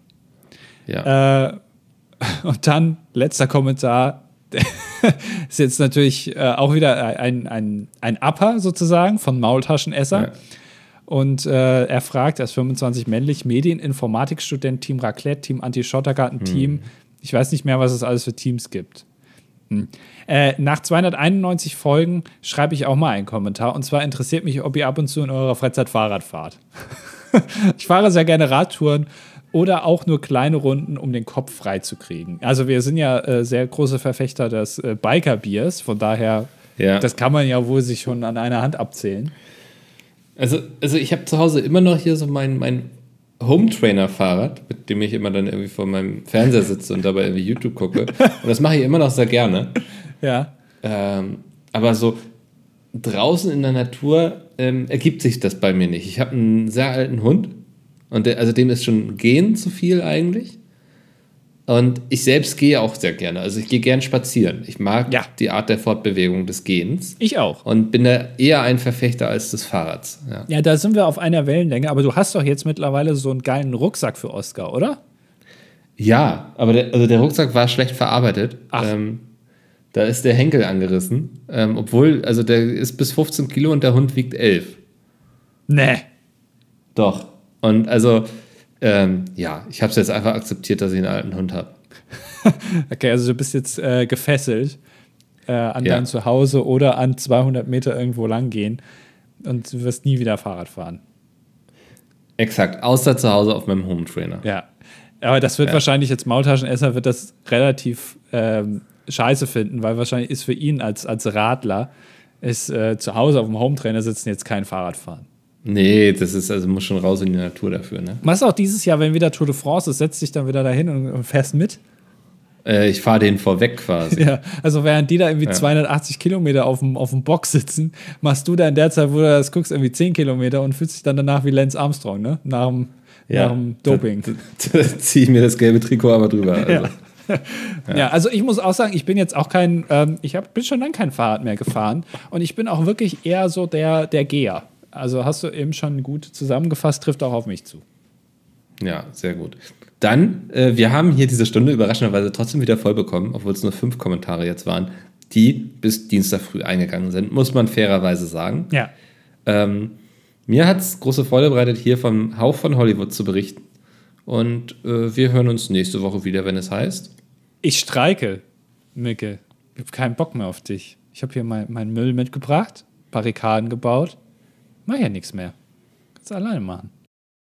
Ja. Äh, und dann letzter Kommentar. ist jetzt natürlich äh, auch wieder ein, ein, ein Upper sozusagen von Maultaschenesser. Ja. Und äh, er fragt, er ist 25 männlich, Medieninformatikstudent, Team Raclette, Team Anti-Schottergarten-Team. Hm. Ich weiß nicht mehr, was es alles für Teams gibt. Hm. Äh, nach 291 Folgen schreibe ich auch mal einen Kommentar. Und zwar interessiert mich, ob ihr ab und zu in eurer Freizeit Fahrrad fahrt. ich fahre sehr gerne Radtouren oder auch nur kleine Runden, um den Kopf frei zu kriegen. Also wir sind ja äh, sehr große Verfechter des äh, Biker-Biers, von daher, ja. das kann man ja wohl sich schon an einer Hand abzählen. Also, also ich habe zu Hause immer noch hier so mein, mein Home-Trainer-Fahrrad, mit dem ich immer dann irgendwie vor meinem Fernseher sitze und dabei irgendwie YouTube gucke. Und das mache ich immer noch sehr gerne. Ja. Ähm, aber so draußen in der Natur, ähm, ergibt sich das bei mir nicht. Ich habe einen sehr alten Hund und der, also dem ist schon Gehen zu viel eigentlich. Und ich selbst gehe auch sehr gerne. Also ich gehe gern spazieren. Ich mag Ja. die Art der Fortbewegung des Gehens Ich auch. und bin da eher ein Verfechter als des Fahrrads. Ja, Ja, da sind wir auf einer Wellenlänge, aber du hast doch jetzt mittlerweile so einen geilen Rucksack für Oscar, oder? ja aber der, also der Rucksack war schlecht verarbeitet. Ach. Ähm, da ist der Henkel angerissen. Ähm, obwohl, also der ist bis 15 Kilo und der Hund wiegt 11. Nee. Doch. Und also, ähm, ja, ich habe es jetzt einfach akzeptiert, dass ich einen alten Hund habe. Okay, also du bist jetzt äh, gefesselt äh, an Ja. dein Zuhause oder an 200 Meter irgendwo lang gehen und du wirst nie wieder Fahrrad fahren. Exakt, außer zu Hause auf meinem Home Trainer. Ja. Aber das wird Ja. wahrscheinlich jetzt Maultaschenesser wird das relativ ähm, scheiße finden, weil wahrscheinlich ist für ihn als, als Radler ist äh, zu Hause auf dem Hometrainer sitzen jetzt kein Fahrradfahren. Nee, das ist, also muss schon raus in die Natur dafür, ne? Machst du auch dieses Jahr, wenn wieder Tour de France ist, setzt dich dann wieder dahin und, und fährst mit? Äh, ich fahre den vorweg quasi. Ja, also während die da irgendwie Ja. 280 Kilometer auf dem, auf dem Box sitzen, machst du da in der Zeit, wo du das guckst, irgendwie 10 Kilometer und fühlst dich dann danach wie Lance Armstrong, ne? Nach dem, nach dem Doping. Da, da ziehe ich mir das gelbe Trikot aber drüber. Also. Ja. Ja. also ich muss auch sagen, ich bin jetzt auch kein, ähm, ich hab, bin schon lange kein Fahrrad mehr gefahren und ich bin auch wirklich eher so der, der Geher. Also hast du eben schon gut zusammengefasst, trifft auch auf mich zu. Ja, sehr gut. Dann, äh, wir haben hier diese Stunde überraschenderweise trotzdem wieder voll bekommen, obwohl es nur fünf Kommentare jetzt waren, die bis Dienstag früh eingegangen sind, muss man fairerweise sagen. Ja. Ähm, mir hat es große Freude bereitet, hier vom Hauch von Hollywood zu berichten. Und äh, wir hören uns nächste Woche wieder, wenn es heißt. Ich streike, Micke. Ich habe keinen Bock mehr auf dich. Ich habe hier mein, meinen Müll mitgebracht, Barrikaden gebaut. Mach ja nichts mehr. Kannst alleine machen.